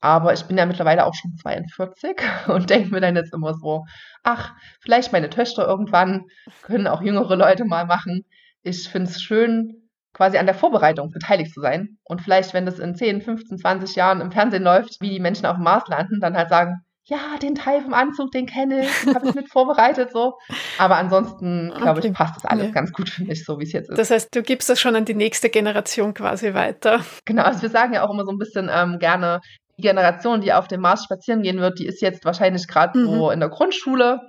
Aber ich bin ja mittlerweile auch schon 42 und denke mir dann jetzt immer so, ach, vielleicht meine Töchter irgendwann können auch jüngere Leute mal machen. Ich finde es schön, quasi an der Vorbereitung beteiligt zu sein. Und vielleicht, wenn das in 10, 15, 20 Jahren im Fernsehen läuft, wie die Menschen auf dem Mars landen, dann halt sagen, ja, den Teil vom Anzug, den kenne ich, habe ich mit vorbereitet so. Aber ansonsten, glaube okay. ich, passt das alles nee. ganz gut für mich, so wie es jetzt ist. Das heißt, du gibst das schon an die nächste Generation quasi weiter. Genau, also wir sagen ja auch immer so ein bisschen ähm, gerne, die Generation, die auf dem Mars spazieren gehen wird, die ist jetzt wahrscheinlich gerade mhm. so in der Grundschule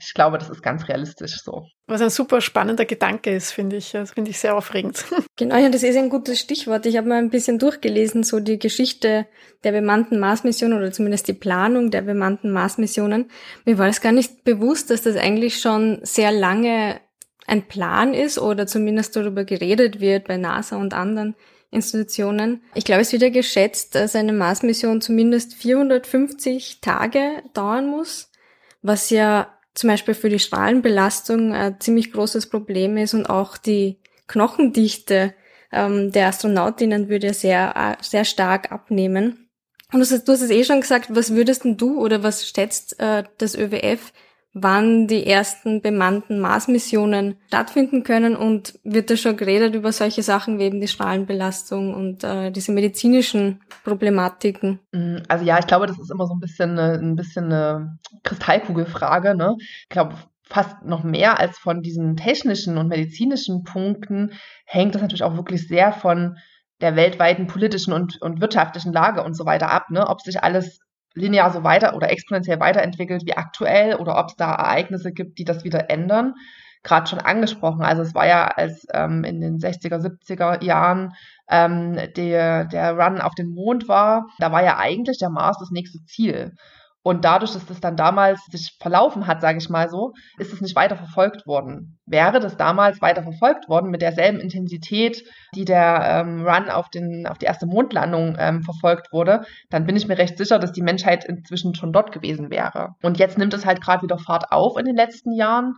ich glaube, das ist ganz realistisch so. Was ein super spannender Gedanke ist, finde ich. Das finde ich sehr aufregend. Genau, ja, das ist ein gutes Stichwort. Ich habe mal ein bisschen durchgelesen, so die Geschichte der bemannten Mars-Mission oder zumindest die Planung der bemannten Mars-Missionen. Mir war es gar nicht bewusst, dass das eigentlich schon sehr lange ein Plan ist oder zumindest darüber geredet wird bei NASA und anderen Institutionen. Ich glaube, es wird ja geschätzt, dass eine Mars-Mission zumindest 450 Tage dauern muss, was ja zum Beispiel für die Strahlenbelastung ein ziemlich großes Problem ist und auch die Knochendichte ähm, der Astronautinnen würde sehr, äh, sehr stark abnehmen. Und du hast, du hast es eh schon gesagt, was würdest denn du oder was schätzt äh, das ÖWF wann die ersten bemannten Mars-Missionen stattfinden können und wird da schon geredet über solche Sachen wie eben die Strahlenbelastung und äh, diese medizinischen Problematiken? Mm, also ja, ich glaube, das ist immer so ein bisschen ein bisschen eine Kristallkugelfrage. Ne? Ich glaube, fast noch mehr als von diesen technischen und medizinischen Punkten hängt das natürlich auch wirklich sehr von der weltweiten politischen und, und wirtschaftlichen Lage und so weiter ab, ne? ob sich alles linear so weiter oder exponentiell weiterentwickelt wie aktuell oder ob es da Ereignisse gibt, die das wieder ändern. Gerade schon angesprochen. Also es war ja als ähm, in den 60er, 70er Jahren ähm, der, der Run auf den Mond war, da war ja eigentlich der Mars das nächste Ziel. Und dadurch, dass das dann damals sich verlaufen hat, sage ich mal so, ist es nicht weiter verfolgt worden. Wäre das damals weiter verfolgt worden mit derselben Intensität, die der ähm, Run auf, den, auf die erste Mondlandung ähm, verfolgt wurde, dann bin ich mir recht sicher, dass die Menschheit inzwischen schon dort gewesen wäre. Und jetzt nimmt es halt gerade wieder Fahrt auf in den letzten Jahren.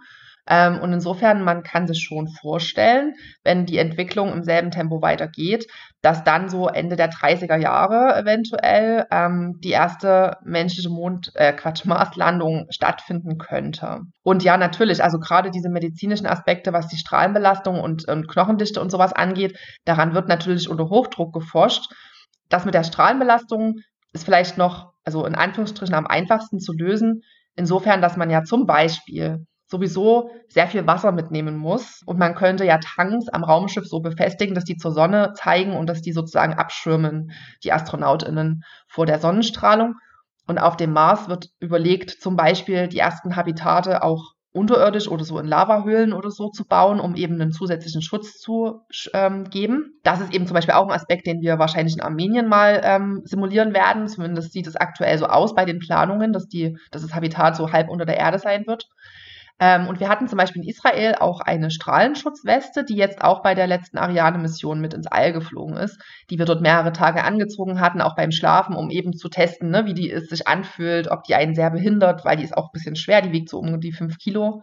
Ähm, und insofern, man kann sich schon vorstellen, wenn die Entwicklung im selben Tempo weitergeht, dass dann so Ende der 30er Jahre eventuell ähm, die erste menschliche Mond, äh, Quatsch, Marslandung stattfinden könnte. Und ja, natürlich, also gerade diese medizinischen Aspekte, was die Strahlenbelastung und, und Knochendichte und sowas angeht, daran wird natürlich unter Hochdruck geforscht. Das mit der Strahlenbelastung ist vielleicht noch, also in Anführungsstrichen am einfachsten zu lösen, insofern, dass man ja zum Beispiel sowieso sehr viel Wasser mitnehmen muss. Und man könnte ja Tanks am Raumschiff so befestigen, dass die zur Sonne zeigen und dass die sozusagen abschirmen, die Astronautinnen vor der Sonnenstrahlung. Und auf dem Mars wird überlegt, zum Beispiel die ersten Habitate auch unterirdisch oder so in Lavahöhlen oder so zu bauen, um eben einen zusätzlichen Schutz zu ähm, geben. Das ist eben zum Beispiel auch ein Aspekt, den wir wahrscheinlich in Armenien mal ähm, simulieren werden. Zumindest sieht es aktuell so aus bei den Planungen, dass, die, dass das Habitat so halb unter der Erde sein wird. Ähm, und wir hatten zum Beispiel in Israel auch eine Strahlenschutzweste, die jetzt auch bei der letzten Ariane-Mission mit ins All geflogen ist, die wir dort mehrere Tage angezogen hatten, auch beim Schlafen, um eben zu testen, ne, wie die es sich anfühlt, ob die einen sehr behindert, weil die ist auch ein bisschen schwer, die wiegt so um die fünf Kilo.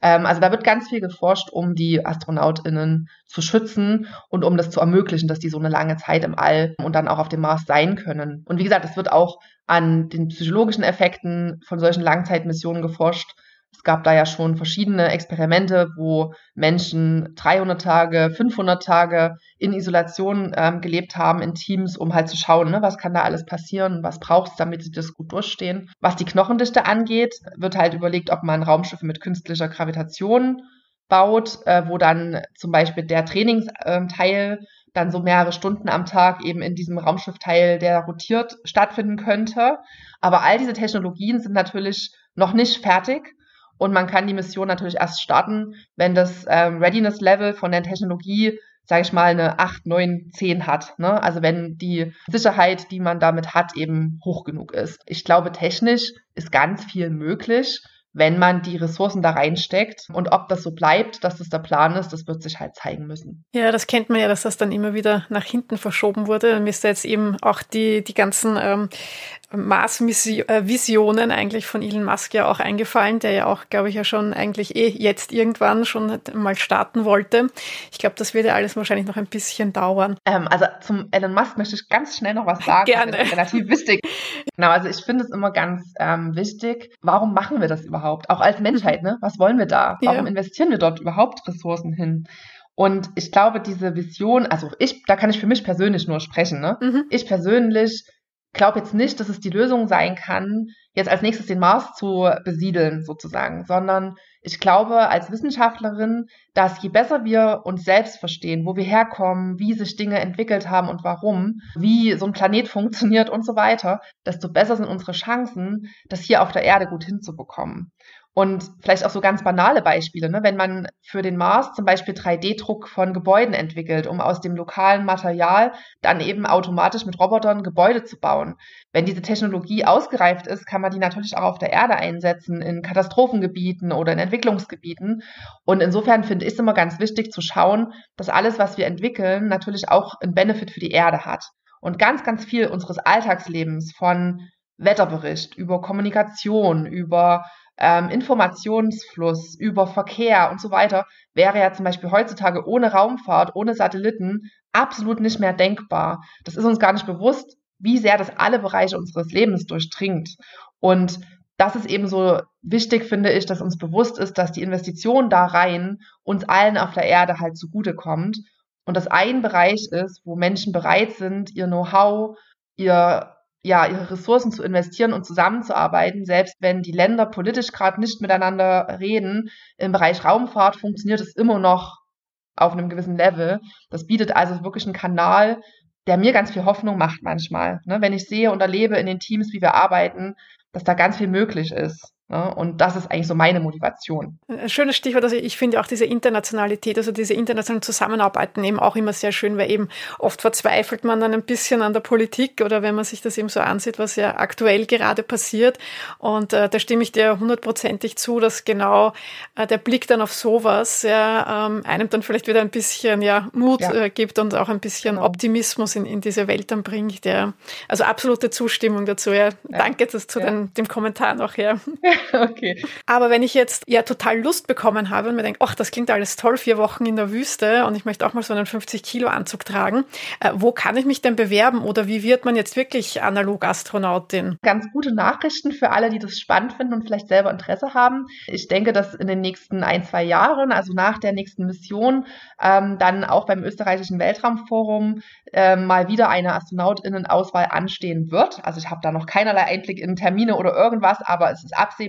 Ähm, also da wird ganz viel geforscht, um die AstronautInnen zu schützen und um das zu ermöglichen, dass die so eine lange Zeit im All und dann auch auf dem Mars sein können. Und wie gesagt, es wird auch an den psychologischen Effekten von solchen Langzeitmissionen geforscht. Es gab da ja schon verschiedene Experimente, wo Menschen 300 Tage, 500 Tage in Isolation ähm, gelebt haben in Teams, um halt zu schauen, ne, was kann da alles passieren, was braucht es, damit sie das gut durchstehen. Was die Knochendichte angeht, wird halt überlegt, ob man Raumschiffe mit künstlicher Gravitation baut, äh, wo dann zum Beispiel der Trainingsteil dann so mehrere Stunden am Tag eben in diesem Raumschiffteil, der rotiert, stattfinden könnte. Aber all diese Technologien sind natürlich noch nicht fertig und man kann die Mission natürlich erst starten, wenn das ähm, Readiness-Level von der Technologie, sage ich mal, eine 8, 9, 10 hat. Ne? Also wenn die Sicherheit, die man damit hat, eben hoch genug ist. Ich glaube, technisch ist ganz viel möglich wenn man die Ressourcen da reinsteckt. Und ob das so bleibt, dass das der Plan ist, das wird sich halt zeigen müssen. Ja, das kennt man ja, dass das dann immer wieder nach hinten verschoben wurde. Mir ist jetzt eben auch die, die ganzen ähm, Mars-Visionen eigentlich von Elon Musk ja auch eingefallen, der ja auch, glaube ich, ja schon eigentlich eh jetzt irgendwann schon mal starten wollte. Ich glaube, das wird ja alles wahrscheinlich noch ein bisschen dauern. Ähm, also zum Elon Musk möchte ich ganz schnell noch was sagen. Gerne. Das ist relativ wichtig. Genau, also ich finde es immer ganz ähm, wichtig, warum machen wir das überhaupt? Auch als Menschheit, ne? Was wollen wir da? Warum ja. investieren wir dort überhaupt Ressourcen hin? Und ich glaube, diese Vision, also ich, da kann ich für mich persönlich nur sprechen, ne? Mhm. Ich persönlich glaube jetzt nicht, dass es die Lösung sein kann, jetzt als nächstes den Mars zu besiedeln, sozusagen, sondern ich glaube als Wissenschaftlerin, dass je besser wir uns selbst verstehen, wo wir herkommen, wie sich Dinge entwickelt haben und warum, wie so ein Planet funktioniert und so weiter, desto besser sind unsere Chancen, das hier auf der Erde gut hinzubekommen. Und vielleicht auch so ganz banale Beispiele, ne? wenn man für den Mars zum Beispiel 3D-Druck von Gebäuden entwickelt, um aus dem lokalen Material dann eben automatisch mit Robotern Gebäude zu bauen. Wenn diese Technologie ausgereift ist, kann man die natürlich auch auf der Erde einsetzen, in Katastrophengebieten oder in Entwicklungsgebieten. Und insofern finde ich es immer ganz wichtig zu schauen, dass alles, was wir entwickeln, natürlich auch einen Benefit für die Erde hat. Und ganz, ganz viel unseres Alltagslebens von Wetterbericht, über Kommunikation, über ähm, Informationsfluss, über Verkehr und so weiter, wäre ja zum Beispiel heutzutage ohne Raumfahrt, ohne Satelliten absolut nicht mehr denkbar. Das ist uns gar nicht bewusst, wie sehr das alle Bereiche unseres Lebens durchdringt. Und das ist eben so wichtig, finde ich, dass uns bewusst ist, dass die Investition da rein uns allen auf der Erde halt zugutekommt. Und das ein Bereich ist, wo Menschen bereit sind, ihr Know-how, ihr ja, ihre Ressourcen zu investieren und zusammenzuarbeiten, selbst wenn die Länder politisch gerade nicht miteinander reden. Im Bereich Raumfahrt funktioniert es immer noch auf einem gewissen Level. Das bietet also wirklich einen Kanal, der mir ganz viel Hoffnung macht manchmal. Ne? Wenn ich sehe und erlebe in den Teams, wie wir arbeiten, dass da ganz viel möglich ist. Ne? Und das ist eigentlich so meine Motivation. Ein schönes Stichwort, also ich finde auch diese Internationalität, also diese internationalen Zusammenarbeiten eben auch immer sehr schön, weil eben oft verzweifelt man dann ein bisschen an der Politik oder wenn man sich das eben so ansieht, was ja aktuell gerade passiert. Und äh, da stimme ich dir hundertprozentig zu, dass genau äh, der Blick dann auf sowas ja, ähm, einem dann vielleicht wieder ein bisschen ja, Mut ja. Äh, gibt und auch ein bisschen genau. Optimismus in, in diese Welt dann bringt. Ja. Also absolute Zustimmung dazu. Ja. Danke das zu den, dem Kommentar noch. Ja. okay. Aber wenn ich jetzt ja total Lust bekommen habe und mir denke, ach, das klingt alles toll, vier Wochen in der Wüste und ich möchte auch mal so einen 50-Kilo-Anzug tragen, äh, wo kann ich mich denn bewerben oder wie wird man jetzt wirklich Analog-Astronautin? Ganz gute Nachrichten für alle, die das spannend finden und vielleicht selber Interesse haben. Ich denke, dass in den nächsten ein, zwei Jahren, also nach der nächsten Mission, ähm, dann auch beim österreichischen Weltraumforum äh, mal wieder eine Astronautinnen-Auswahl anstehen wird. Also ich habe da noch keinerlei Einblick in Termine oder irgendwas, aber es ist absehbar,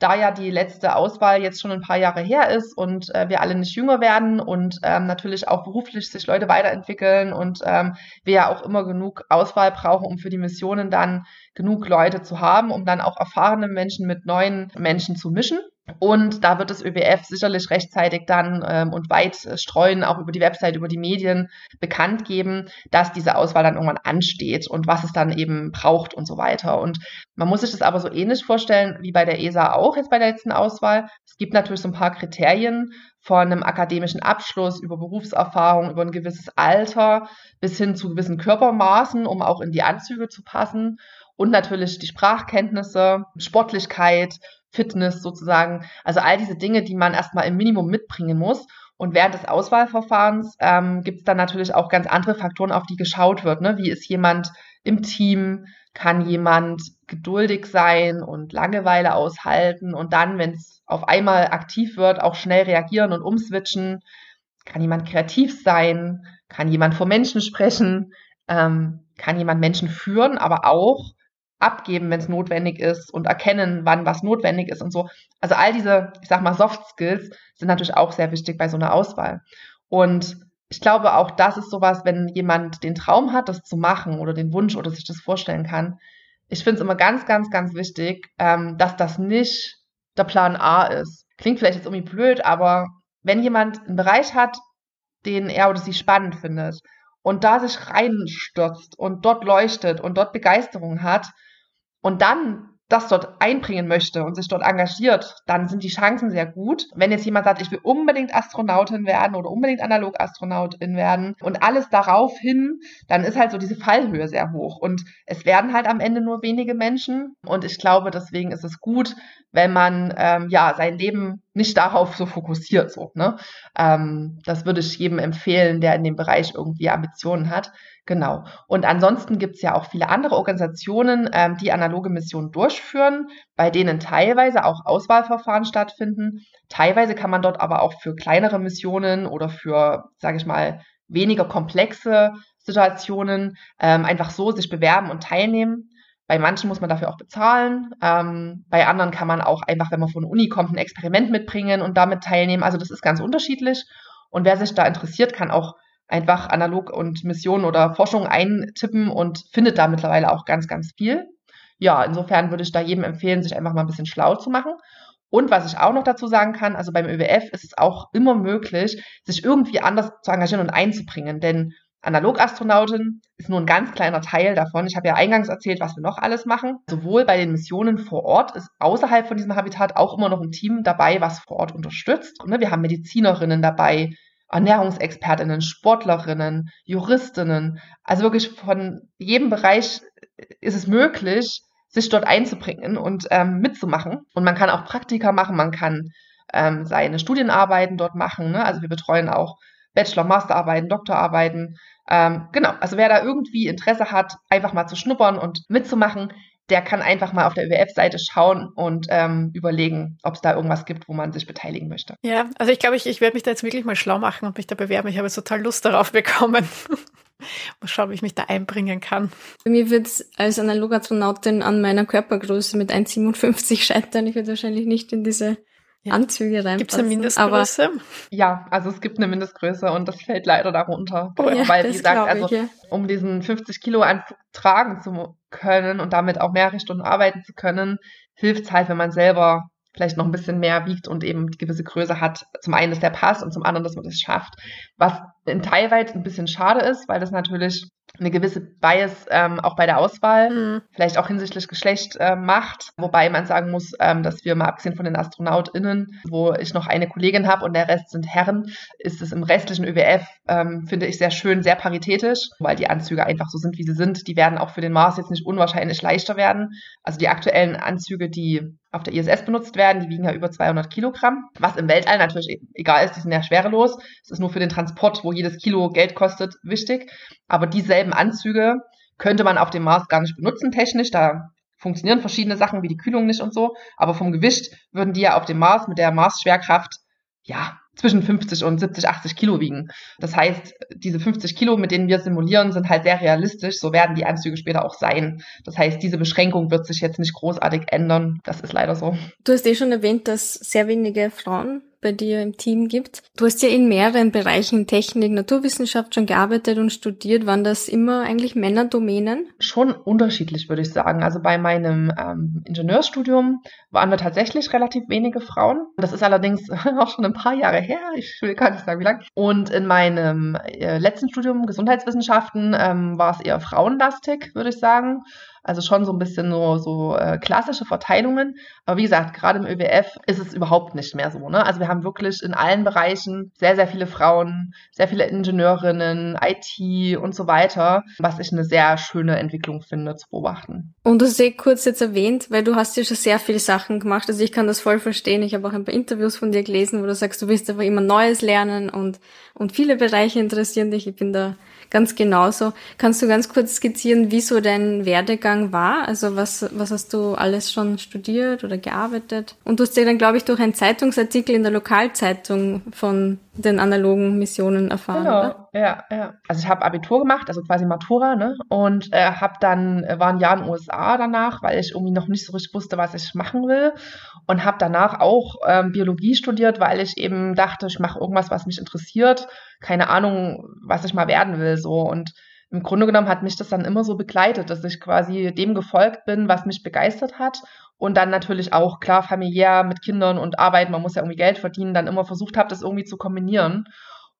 da ja die letzte Auswahl jetzt schon ein paar Jahre her ist und äh, wir alle nicht jünger werden und ähm, natürlich auch beruflich sich Leute weiterentwickeln und ähm, wir ja auch immer genug Auswahl brauchen, um für die Missionen dann genug Leute zu haben, um dann auch erfahrene Menschen mit neuen Menschen zu mischen. Und da wird das ÖWF sicherlich rechtzeitig dann ähm, und weit streuen, auch über die Website, über die Medien bekannt geben, dass diese Auswahl dann irgendwann ansteht und was es dann eben braucht und so weiter. Und man muss sich das aber so ähnlich vorstellen wie bei der ESA auch jetzt bei der letzten Auswahl. Es gibt natürlich so ein paar Kriterien von einem akademischen Abschluss über Berufserfahrung, über ein gewisses Alter bis hin zu gewissen Körpermaßen, um auch in die Anzüge zu passen. Und natürlich die Sprachkenntnisse, Sportlichkeit, Fitness sozusagen. Also all diese Dinge, die man erstmal im Minimum mitbringen muss. Und während des Auswahlverfahrens ähm, gibt es dann natürlich auch ganz andere Faktoren, auf die geschaut wird. Ne? Wie ist jemand im Team? Kann jemand geduldig sein und Langeweile aushalten und dann, wenn es auf einmal aktiv wird, auch schnell reagieren und umswitchen? Kann jemand kreativ sein? Kann jemand vor Menschen sprechen? Ähm, kann jemand Menschen führen, aber auch abgeben, wenn es notwendig ist und erkennen, wann was notwendig ist und so. Also all diese, ich sag mal, Soft Skills sind natürlich auch sehr wichtig bei so einer Auswahl. Und ich glaube, auch das ist sowas, wenn jemand den Traum hat, das zu machen oder den Wunsch oder sich das vorstellen kann. Ich finde es immer ganz, ganz, ganz wichtig, ähm, dass das nicht der Plan A ist. Klingt vielleicht jetzt irgendwie blöd, aber wenn jemand einen Bereich hat, den er oder sie spannend findet und da sich reinstürzt und dort leuchtet und dort Begeisterung hat und dann das dort einbringen möchte und sich dort engagiert, dann sind die Chancen sehr gut. Wenn jetzt jemand sagt, ich will unbedingt Astronautin werden oder unbedingt Analogastronautin werden und alles darauf hin, dann ist halt so diese Fallhöhe sehr hoch. Und es werden halt am Ende nur wenige Menschen. Und ich glaube, deswegen ist es gut, wenn man ähm, ja sein Leben nicht darauf so fokussiert. So, ne? Ähm, das würde ich jedem empfehlen, der in dem Bereich irgendwie Ambitionen hat. Genau. Und ansonsten gibt es ja auch viele andere Organisationen, ähm, die analoge Missionen durchführen, bei denen teilweise auch Auswahlverfahren stattfinden. Teilweise kann man dort aber auch für kleinere Missionen oder für, sage ich mal, weniger komplexe Situationen ähm, einfach so sich bewerben und teilnehmen. Bei manchen muss man dafür auch bezahlen. Ähm, bei anderen kann man auch einfach, wenn man von der Uni kommt, ein Experiment mitbringen und damit teilnehmen. Also das ist ganz unterschiedlich. Und wer sich da interessiert, kann auch einfach analog und Mission oder Forschung eintippen und findet da mittlerweile auch ganz, ganz viel. Ja, insofern würde ich da jedem empfehlen, sich einfach mal ein bisschen schlau zu machen. Und was ich auch noch dazu sagen kann, also beim ÖWF ist es auch immer möglich, sich irgendwie anders zu engagieren und einzubringen. Denn Analogastronautin ist nur ein ganz kleiner Teil davon. Ich habe ja eingangs erzählt, was wir noch alles machen. Sowohl bei den Missionen vor Ort ist außerhalb von diesem Habitat auch immer noch ein Team dabei, was vor Ort unterstützt. Ne, wir haben Medizinerinnen dabei, Ernährungsexpertinnen, Sportlerinnen, Juristinnen. Also wirklich von jedem Bereich ist es möglich, sich dort einzubringen und ähm, mitzumachen. Und man kann auch Praktika machen, man kann ähm, seine Studienarbeiten dort machen. Ne? Also wir betreuen auch Bachelor, Masterarbeiten, Doktorarbeiten. Ähm, genau, also wer da irgendwie Interesse hat, einfach mal zu schnuppern und mitzumachen, der kann einfach mal auf der ÖWF-Seite schauen und ähm, überlegen, ob es da irgendwas gibt, wo man sich beteiligen möchte. Ja, also ich glaube, ich, ich werde mich da jetzt wirklich mal schlau machen und mich da bewerben. Ich habe jetzt total Lust darauf bekommen. mal schauen, wie ich mich da einbringen kann. Bei mir wird es als Analogastronautin an meiner Körpergröße mit 1,57 scheitern. Ich werde wahrscheinlich nicht in diese ja. Anzüge reinpassen. Gibt es eine Mindestgröße? Aber ja, also es gibt eine Mindestgröße und das fällt leider darunter. Ja, weil, wie gesagt, also ich, ja. um diesen 50 Kilo Anzug tragen zu können und damit auch mehrere Stunden arbeiten zu können, hilft es halt, wenn man selber vielleicht noch ein bisschen mehr wiegt und eben die gewisse Größe hat. Zum einen ist der Pass und zum anderen, dass man das schafft. Was in teilweise ein bisschen schade ist, weil das natürlich eine gewisse Bias ähm, auch bei der Auswahl, mhm. vielleicht auch hinsichtlich Geschlecht äh, macht. Wobei man sagen muss, ähm, dass wir mal abgesehen von den AstronautInnen, wo ich noch eine Kollegin habe und der Rest sind Herren, ist es im restlichen ÖWF, ähm, finde ich, sehr schön, sehr paritätisch, weil die Anzüge einfach so sind, wie sie sind. Die werden auch für den Mars jetzt nicht unwahrscheinlich leichter werden. Also die aktuellen Anzüge, die auf der ISS benutzt werden, die wiegen ja über 200 Kilogramm, was im Weltall natürlich e-, egal ist, die sind ja schwerelos. Es ist nur für den Transport, wo jedes Kilo Geld kostet, wichtig. Aber dieselben Anzüge könnte man auf dem Mars gar nicht benutzen technisch. Da funktionieren verschiedene Sachen wie die Kühlung nicht und so. Aber vom Gewicht würden die ja auf dem Mars mit der Mars-Schwerkraft ja, zwischen 50 und 70, 80 Kilo wiegen. Das heißt, diese 50 Kilo, mit denen wir simulieren, sind halt sehr realistisch. So werden die Anzüge später auch sein. Das heißt, diese Beschränkung wird sich jetzt nicht großartig ändern. Das ist leider so. Du hast eh schon erwähnt, dass sehr wenige Frauen bei dir im Team gibt. Du hast ja in mehreren Bereichen Technik, Naturwissenschaft schon gearbeitet und studiert. Waren das immer eigentlich Männerdomänen? Schon unterschiedlich, würde ich sagen. Also bei meinem ähm, Ingenieurstudium waren wir tatsächlich relativ wenige Frauen. Das ist allerdings auch schon ein paar Jahre her. Ich will gar nicht sagen, wie lange. Und in meinem äh, letzten Studium Gesundheitswissenschaften ähm, war es eher frauenlastig, würde ich sagen. Also schon so ein bisschen so, so äh, klassische Verteilungen. Aber wie gesagt, gerade im ÖWF ist es überhaupt nicht mehr so. Ne? Also wir haben wirklich in allen Bereichen sehr, sehr viele Frauen, sehr viele Ingenieurinnen, IT und so weiter, was ich eine sehr schöne Entwicklung finde zu beobachten. Und du hast eh kurz jetzt erwähnt, weil du hast ja schon sehr viele Sachen gemacht. Also ich kann das voll verstehen. Ich habe auch ein paar Interviews von dir gelesen, wo du sagst, du willst einfach immer Neues lernen und, und viele Bereiche interessieren dich. Ich bin da ganz genauso. Kannst du ganz kurz skizzieren, wie so dein Werdegang war? Also was, was hast du alles schon studiert oder gearbeitet? Und du hast ja dann, glaube ich, durch einen Zeitungsartikel in der Lokalzeitung von den analogen Missionen erfahren, genau. oder? Ja, ja. Also ich habe Abitur gemacht, also quasi Matura, ne? Und äh, habe dann äh, war ein Jahr in den USA danach, weil ich irgendwie noch nicht so richtig wusste, was ich machen will. Und habe danach auch ähm, Biologie studiert, weil ich eben dachte, ich mache irgendwas, was mich interessiert. Keine Ahnung, was ich mal werden will, so und im Grunde genommen hat mich das dann immer so begleitet, dass ich quasi dem gefolgt bin, was mich begeistert hat. Und dann natürlich auch klar familiär mit Kindern und Arbeit, man muss ja irgendwie Geld verdienen, dann immer versucht habe, das irgendwie zu kombinieren.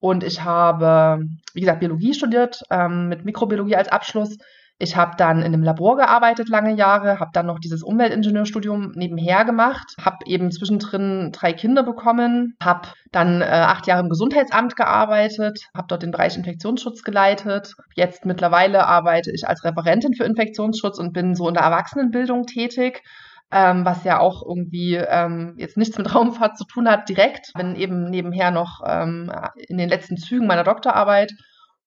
Und ich habe, wie gesagt, Biologie studiert, ähm, mit Mikrobiologie als Abschluss. Ich habe dann in einem Labor gearbeitet lange Jahre, habe dann noch dieses Umweltingenieurstudium nebenher gemacht, habe eben zwischendrin drei Kinder bekommen, habe dann äh, acht Jahre im Gesundheitsamt gearbeitet, habe dort den Bereich Infektionsschutz geleitet. Jetzt mittlerweile arbeite ich als Referentin für Infektionsschutz und bin so in der Erwachsenenbildung tätig. Ähm, was ja auch irgendwie ähm, jetzt nichts mit Raumfahrt zu tun hat direkt. Bin eben nebenher noch ähm, in den letzten Zügen meiner Doktorarbeit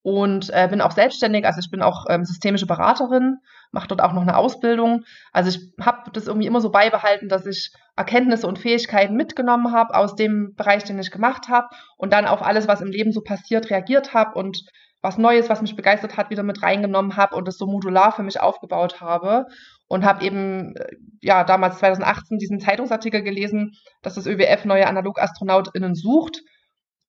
und äh, bin auch selbstständig, also ich bin auch ähm, systemische Beraterin, mache dort auch noch eine Ausbildung. Also ich habe das irgendwie immer so beibehalten, dass ich Erkenntnisse und Fähigkeiten mitgenommen habe aus dem Bereich, den ich gemacht habe und dann auf alles, was im Leben so passiert, reagiert habe und was Neues, was mich begeistert hat, wieder mit reingenommen habe und das so modular für mich aufgebaut habe. Und habe eben äh, ja damals 2018 diesen Zeitungsartikel gelesen, dass das ÖWF neue Analogastronautinnen sucht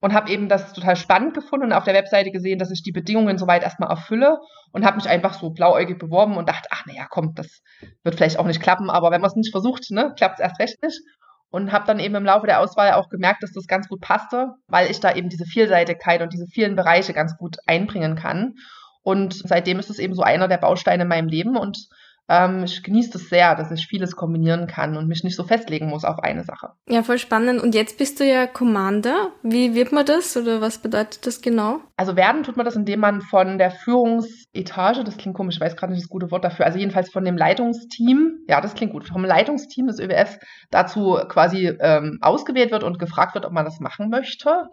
und habe eben das total spannend gefunden und auf der Webseite gesehen, dass ich die Bedingungen soweit erstmal erfülle und habe mich einfach so blauäugig beworben und dachte, ach naja, komm, das wird vielleicht auch nicht klappen, aber wenn man es nicht versucht, ne, klappt es erst recht nicht. Und habe dann eben im Laufe der Auswahl auch gemerkt, dass das ganz gut passte, weil ich da eben diese Vielseitigkeit und diese vielen Bereiche ganz gut einbringen kann. Und seitdem ist es eben so einer der Bausteine in meinem Leben und ähm, ich genieße es sehr, dass ich vieles kombinieren kann und mich nicht so festlegen muss auf eine Sache. Ja, voll spannend. Und jetzt bist du ja Commander. Wie wird man das oder was bedeutet das genau? Also werden tut man das, indem man von der Führungsetage, das klingt komisch, ich weiß gerade nicht das gute Wort dafür, also jedenfalls von dem Leitungsteam, ja, das klingt gut, vom Leitungsteam des ÖWF dazu quasi ähm, ausgewählt wird und gefragt wird, ob man das machen möchte.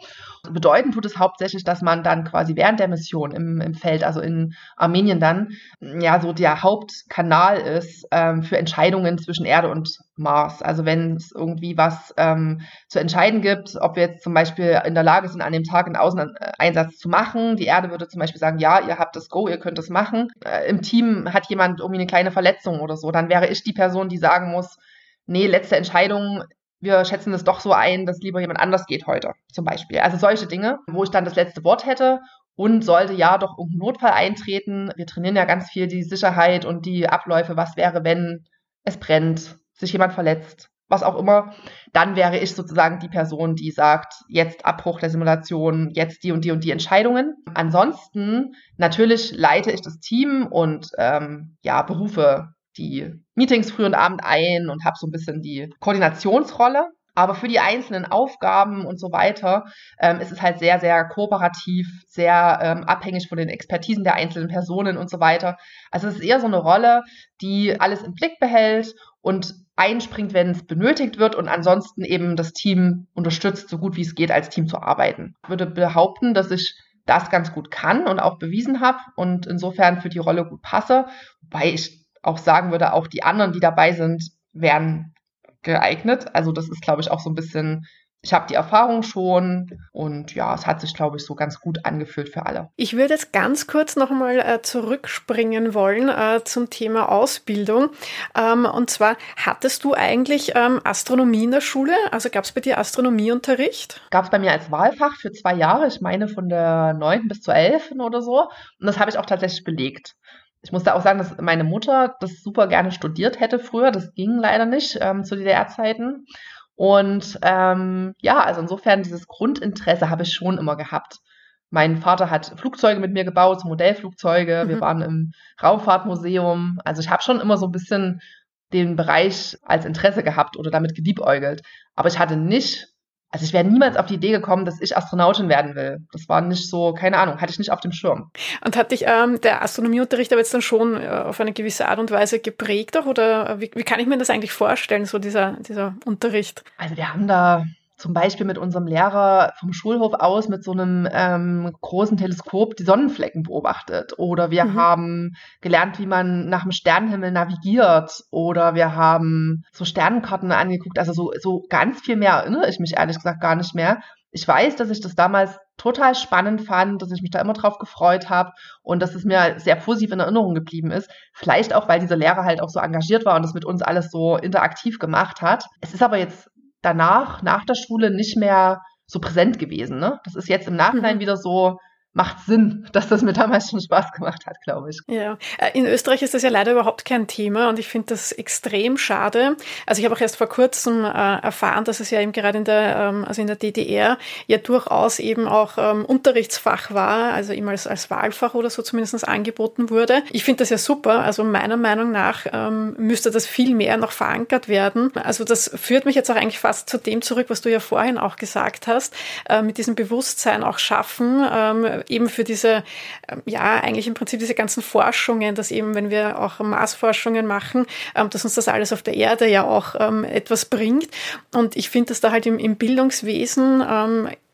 Bedeuten tut es hauptsächlich, dass man dann quasi während der Mission im, im Feld, also in Armenien dann, ja, so der Hauptkanal Kanal ist ähm, für Entscheidungen zwischen Erde und Mars. Also wenn es irgendwie was ähm, zu entscheiden gibt, ob wir jetzt zum Beispiel in der Lage sind, an dem Tag einen Außeneinsatz zu machen. Die Erde würde zum Beispiel sagen, ja, ihr habt das Go, ihr könnt das machen. Äh, Im Team hat jemand irgendwie eine kleine Verletzung oder so. Dann wäre ich die Person, die sagen muss, nee, letzte Entscheidung, wir schätzen es doch so ein, dass lieber jemand anders geht heute, zum Beispiel. Also solche Dinge, wo ich dann das letzte Wort hätte und sollte ja doch irgendein Notfall eintreten, wir trainieren ja ganz viel die Sicherheit und die Abläufe, was wäre, wenn es brennt, sich jemand verletzt, was auch immer, dann wäre ich sozusagen die Person, die sagt, jetzt Abbruch der Simulation, jetzt die und die und die Entscheidungen. Ansonsten natürlich leite ich das Team und ähm, ja, berufe die Meetings früh und Abend ein und habe so ein bisschen die Koordinationsrolle. Aber für die einzelnen Aufgaben und so weiter ähm, ist es halt sehr, sehr kooperativ, sehr ähm, abhängig von den Expertisen der einzelnen Personen und so weiter. Also es ist eher so eine Rolle, die alles im Blick behält und einspringt, wenn es benötigt wird und ansonsten eben das Team unterstützt, so gut wie es geht, als Team zu arbeiten. Ich würde behaupten, dass ich das ganz gut kann und auch bewiesen habe und insofern für die Rolle gut passe. Wobei ich auch sagen würde, auch die anderen, die dabei sind, wären geeignet. Also das ist, glaube ich, auch so ein bisschen ich habe die Erfahrung schon und ja, es hat sich, glaube ich, so ganz gut angefühlt für alle. Ich würde jetzt ganz kurz nochmal äh, zurückspringen wollen äh, zum Thema Ausbildung. Ähm, und zwar, hattest du eigentlich ähm, Astronomie in der Schule? Also gab es bei dir Astronomieunterricht? Gab es bei mir als Wahlfach für zwei Jahre, ich meine von der 9. bis zur 11. oder so. Und das habe ich auch tatsächlich belegt ich musste auch sagen, dass meine Mutter das super gerne studiert hätte früher. Das ging leider nicht ähm, zu DDR-Zeiten. Und ähm, ja, also insofern dieses Grundinteresse habe ich schon immer gehabt. Mein Vater hat Flugzeuge mit mir gebaut, Modellflugzeuge. Mhm. Wir waren im Raumfahrtmuseum. Also ich habe schon immer so ein bisschen den Bereich als Interesse gehabt oder damit geliebäugelt. Aber ich hatte nicht also ich wäre niemals auf die Idee gekommen, dass ich Astronautin werden will. Das war nicht so, keine Ahnung, hatte ich nicht auf dem Schirm. Und hat dich ähm, der Astronomieunterricht aber jetzt dann schon äh, auf eine gewisse Art und Weise geprägt auch? Oder wie, wie kann ich mir das eigentlich vorstellen, so dieser, dieser Unterricht? Also wir haben da zum Beispiel mit unserem Lehrer vom Schulhof aus mit so einem ähm, großen Teleskop die Sonnenflecken beobachtet. Oder wir mhm. haben gelernt, wie man nach dem Sternenhimmel navigiert. Oder wir haben so Sternenkarten angeguckt. Also so, so ganz viel mehr erinnere ich mich ehrlich gesagt gar nicht mehr. Ich weiß, dass ich das damals total spannend fand, dass ich mich da immer drauf gefreut habe und dass es mir sehr positiv in Erinnerung geblieben ist. Vielleicht auch, weil dieser Lehrer halt auch so engagiert war und das mit uns alles so interaktiv gemacht hat. Es ist aber jetzt danach, nach der Schule, nicht mehr so präsent gewesen. Ne? Das ist jetzt im Nachhinein mhm. wieder so, macht Sinn, dass das mir damals schon Spaß gemacht hat, glaube ich. Ja, äh, in Österreich ist das ja leider überhaupt kein Thema und ich finde das extrem schade. Also ich habe auch erst vor kurzem äh, erfahren, dass es ja eben gerade in der, ähm, also in der DDR ja durchaus eben auch ähm, Unterrichtsfach war, also eben als, als Wahlfach oder so zumindest angeboten wurde. Ich finde das ja super. Also meiner Meinung nach ähm, müsste das viel mehr noch verankert werden. Also das führt mich jetzt auch eigentlich fast zu dem zurück, was du ja vorhin auch gesagt hast, äh, mit diesem Bewusstsein auch schaffen, ähm, eben für diese, ähm, ja, eigentlich im Prinzip diese ganzen Forschungen, dass eben, wenn wir auch Maßforschungen machen, ähm, dass uns das alles auf der Erde ja auch ähm, etwas bringt. Und ich finde, dass da halt im, im Bildungswesen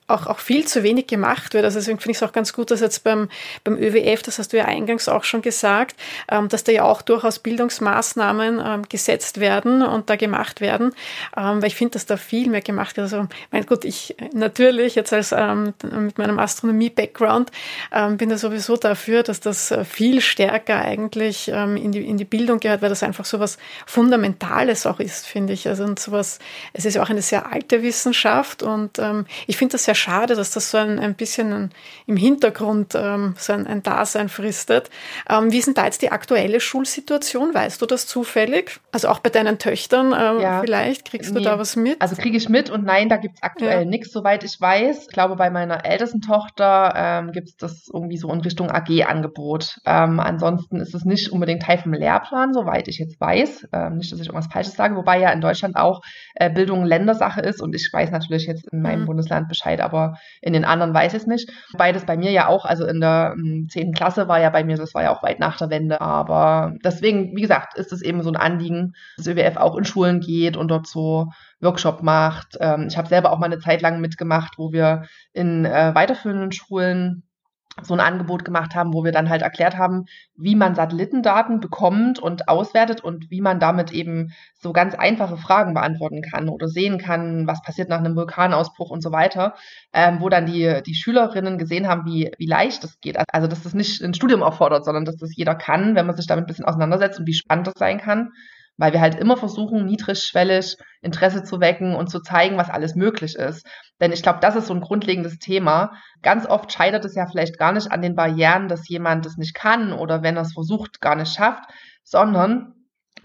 auch, auch viel zu wenig gemacht wird. Also deswegen finde ich es auch ganz gut, dass jetzt beim, beim ÖWF, das hast du ja eingangs auch schon gesagt, ähm, dass da ja auch durchaus Bildungsmaßnahmen ähm, gesetzt werden und da gemacht werden, ähm, weil ich finde, dass da viel mehr gemacht wird. Also, mein Gott, ich natürlich jetzt als ähm, mit meinem Astronomie-Background ähm, bin da sowieso dafür, dass das äh, viel stärker eigentlich ähm, in, die, in die Bildung gehört, weil das einfach so was Fundamentales auch ist, finde ich. Also und sowas, es ist ja auch eine sehr alte Wissenschaft und ich finde das sehr schade, dass das so ein, ein bisschen im Hintergrund ähm, so ein, ein Dasein fristet. Ähm, wie ist denn da jetzt die aktuelle Schulsituation? Weißt du das zufällig? Also auch bei deinen Töchtern ähm, ja, vielleicht? Kriegst du nee. da was mit? Also kriege ich mit und nein, da gibt es aktuell ja. nichts, soweit ich weiß. Ich glaube, bei meiner ältesten Tochter ähm, gibt es das irgendwie so in Richtung AG-Angebot. Ähm, ansonsten ist es nicht unbedingt Teil vom Lehrplan, soweit ich jetzt weiß. Ähm, nicht, dass ich irgendwas Falsches sage, wobei ja in Deutschland auch äh, Bildung Ländersache ist und ich weiß natürlich jetzt in meinem mhm. Bundesland Bescheid, aber in den anderen weiß ich es nicht. Beides bei mir ja auch, also in der hm, zehnten Klasse war ja bei mir, das war ja auch weit nach der Wende. Aber deswegen, wie gesagt, ist es eben so ein Anliegen, dass ÖWF auch in Schulen geht und dort so Workshop macht. Ähm, ich habe selber auch mal eine Zeit lang mitgemacht, wo wir in äh, weiterführenden Schulen so ein Angebot gemacht haben, wo wir dann halt erklärt haben, wie man Satellitendaten bekommt und auswertet und wie man damit eben so ganz einfache Fragen beantworten kann oder sehen kann, was passiert nach einem Vulkanausbruch und so weiter, ähm, wo dann die, die Schülerinnen gesehen haben, wie, wie leicht es geht. Also, dass das nicht ein Studium erfordert, sondern dass das jeder kann, wenn man sich damit ein bisschen auseinandersetzt und wie spannend das sein kann weil wir halt immer versuchen, niedrigschwellig Interesse zu wecken und zu zeigen, was alles möglich ist. Denn ich glaube, das ist so ein grundlegendes Thema. Ganz oft scheitert es ja vielleicht gar nicht an den Barrieren, dass jemand das nicht kann oder wenn er es versucht, gar nicht schafft, sondern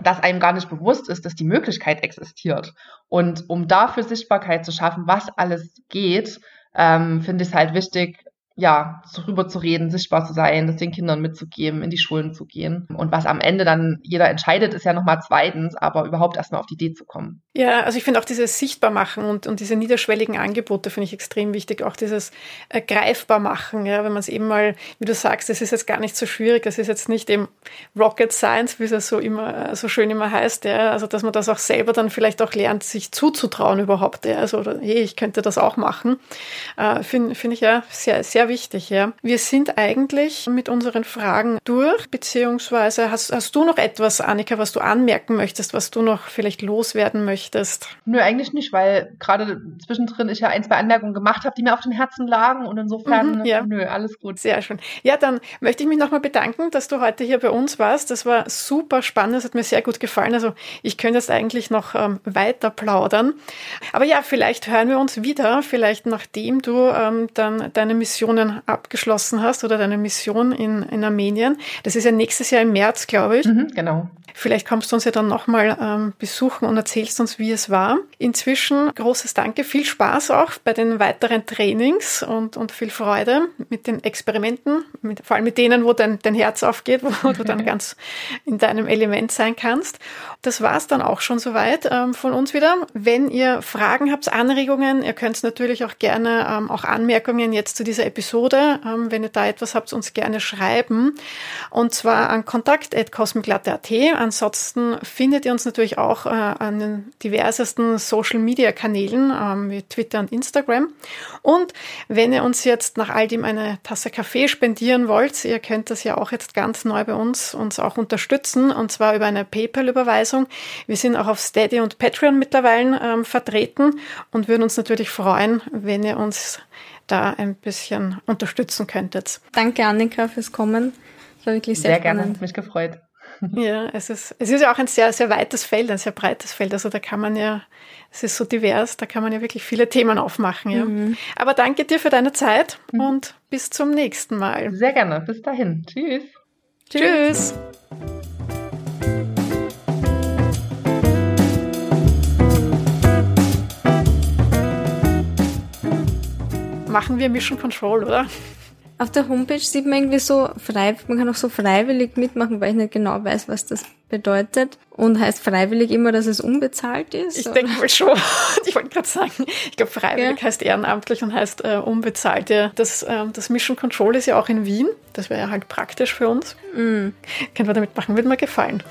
dass einem gar nicht bewusst ist, dass die Möglichkeit existiert. Und um dafür Sichtbarkeit zu schaffen, was alles geht, ähm, finde ich es halt wichtig, ja, darüber zu reden, sichtbar zu sein, das den Kindern mitzugeben, in die Schulen zu gehen. Und was am Ende dann jeder entscheidet, ist ja nochmal zweitens, aber überhaupt erstmal auf die Idee zu kommen. Ja, also ich finde auch dieses Sichtbarmachen und, und diese niederschwelligen Angebote finde ich extrem wichtig. Auch dieses äh, greifbar machen, ja, wenn man es eben mal, wie du sagst, es ist jetzt gar nicht so schwierig, es ist jetzt nicht eben Rocket Science, wie es so immer, äh, so schön immer heißt, ja, also dass man das auch selber dann vielleicht auch lernt, sich zuzutrauen überhaupt, ja, also, oder, hey, ich könnte das auch machen, äh, finde find ich ja sehr, sehr sehr wichtig, ja. Wir sind eigentlich mit unseren Fragen durch, beziehungsweise hast, hast du noch etwas, Annika, was du anmerken möchtest, was du noch vielleicht loswerden möchtest? Nö, eigentlich nicht, weil gerade zwischendrin ich ja ein, zwei Anmerkungen gemacht habe, die mir auf dem Herzen lagen und insofern, mhm, ja. nö, alles gut. Sehr schön. Ja, dann möchte ich mich nochmal bedanken, dass du heute hier bei uns warst. Das war super spannend, das hat mir sehr gut gefallen. Also ich könnte jetzt eigentlich noch ähm, weiter plaudern. Aber ja, vielleicht hören wir uns wieder, vielleicht nachdem du ähm, dann deine Mission Missionen abgeschlossen hast oder deine Mission in, in Armenien. Das ist ja nächstes Jahr im März, glaube ich. Mhm, genau. Vielleicht kommst du uns ja dann nochmal ähm, besuchen und erzählst uns, wie es war. Inzwischen großes Danke, viel Spaß auch bei den weiteren Trainings und, und viel Freude mit den Experimenten, mit, vor allem mit denen, wo dein, dein Herz aufgeht, wo du dann ganz in deinem Element sein kannst. Das war es dann auch schon soweit ähm, von uns wieder. Wenn ihr Fragen habt, Anregungen, ihr könnt natürlich auch gerne ähm, auch Anmerkungen jetzt zu dieser Episode Episode. Ähm, wenn ihr da etwas habt, uns gerne schreiben. Und zwar an kontakt.cosmiclatte.at. Ansonsten findet ihr uns natürlich auch äh, an den diversesten Social Media Kanälen ähm, wie Twitter und Instagram. Und wenn ihr uns jetzt nach all dem eine Tasse Kaffee spendieren wollt, ihr könnt das ja auch jetzt ganz neu bei uns uns auch unterstützen und zwar über eine PayPal-Überweisung. Wir sind auch auf Steady und Patreon mittlerweile ähm, vertreten und würden uns natürlich freuen, wenn ihr uns da ein bisschen unterstützen könntet. Danke, Annika, fürs Kommen. Das war wirklich sehr, sehr spannend. gerne, hat mich gefreut. Ja, es ist, es ist ja auch ein sehr, sehr weites Feld, ein sehr breites Feld. Also da kann man ja, es ist so divers, da kann man ja wirklich viele Themen aufmachen. Ja. Mhm. Aber danke dir für deine Zeit mhm. und bis zum nächsten Mal. Sehr gerne. Bis dahin. Tschüss. Tschüss. Machen wir Mission Control, oder? Auf der Homepage sieht man irgendwie so frei, man kann auch so freiwillig mitmachen, weil ich nicht genau weiß, was das bedeutet. Und heißt freiwillig immer, dass es unbezahlt ist? Ich denke wohl schon. Ich wollte gerade sagen, ich glaube, freiwillig ja. heißt ehrenamtlich und heißt äh, unbezahlt. Ja, das, äh, das Mission Control ist ja auch in Wien. Das wäre ja halt praktisch für uns. Mm. Können wir damit machen, würde mir gefallen.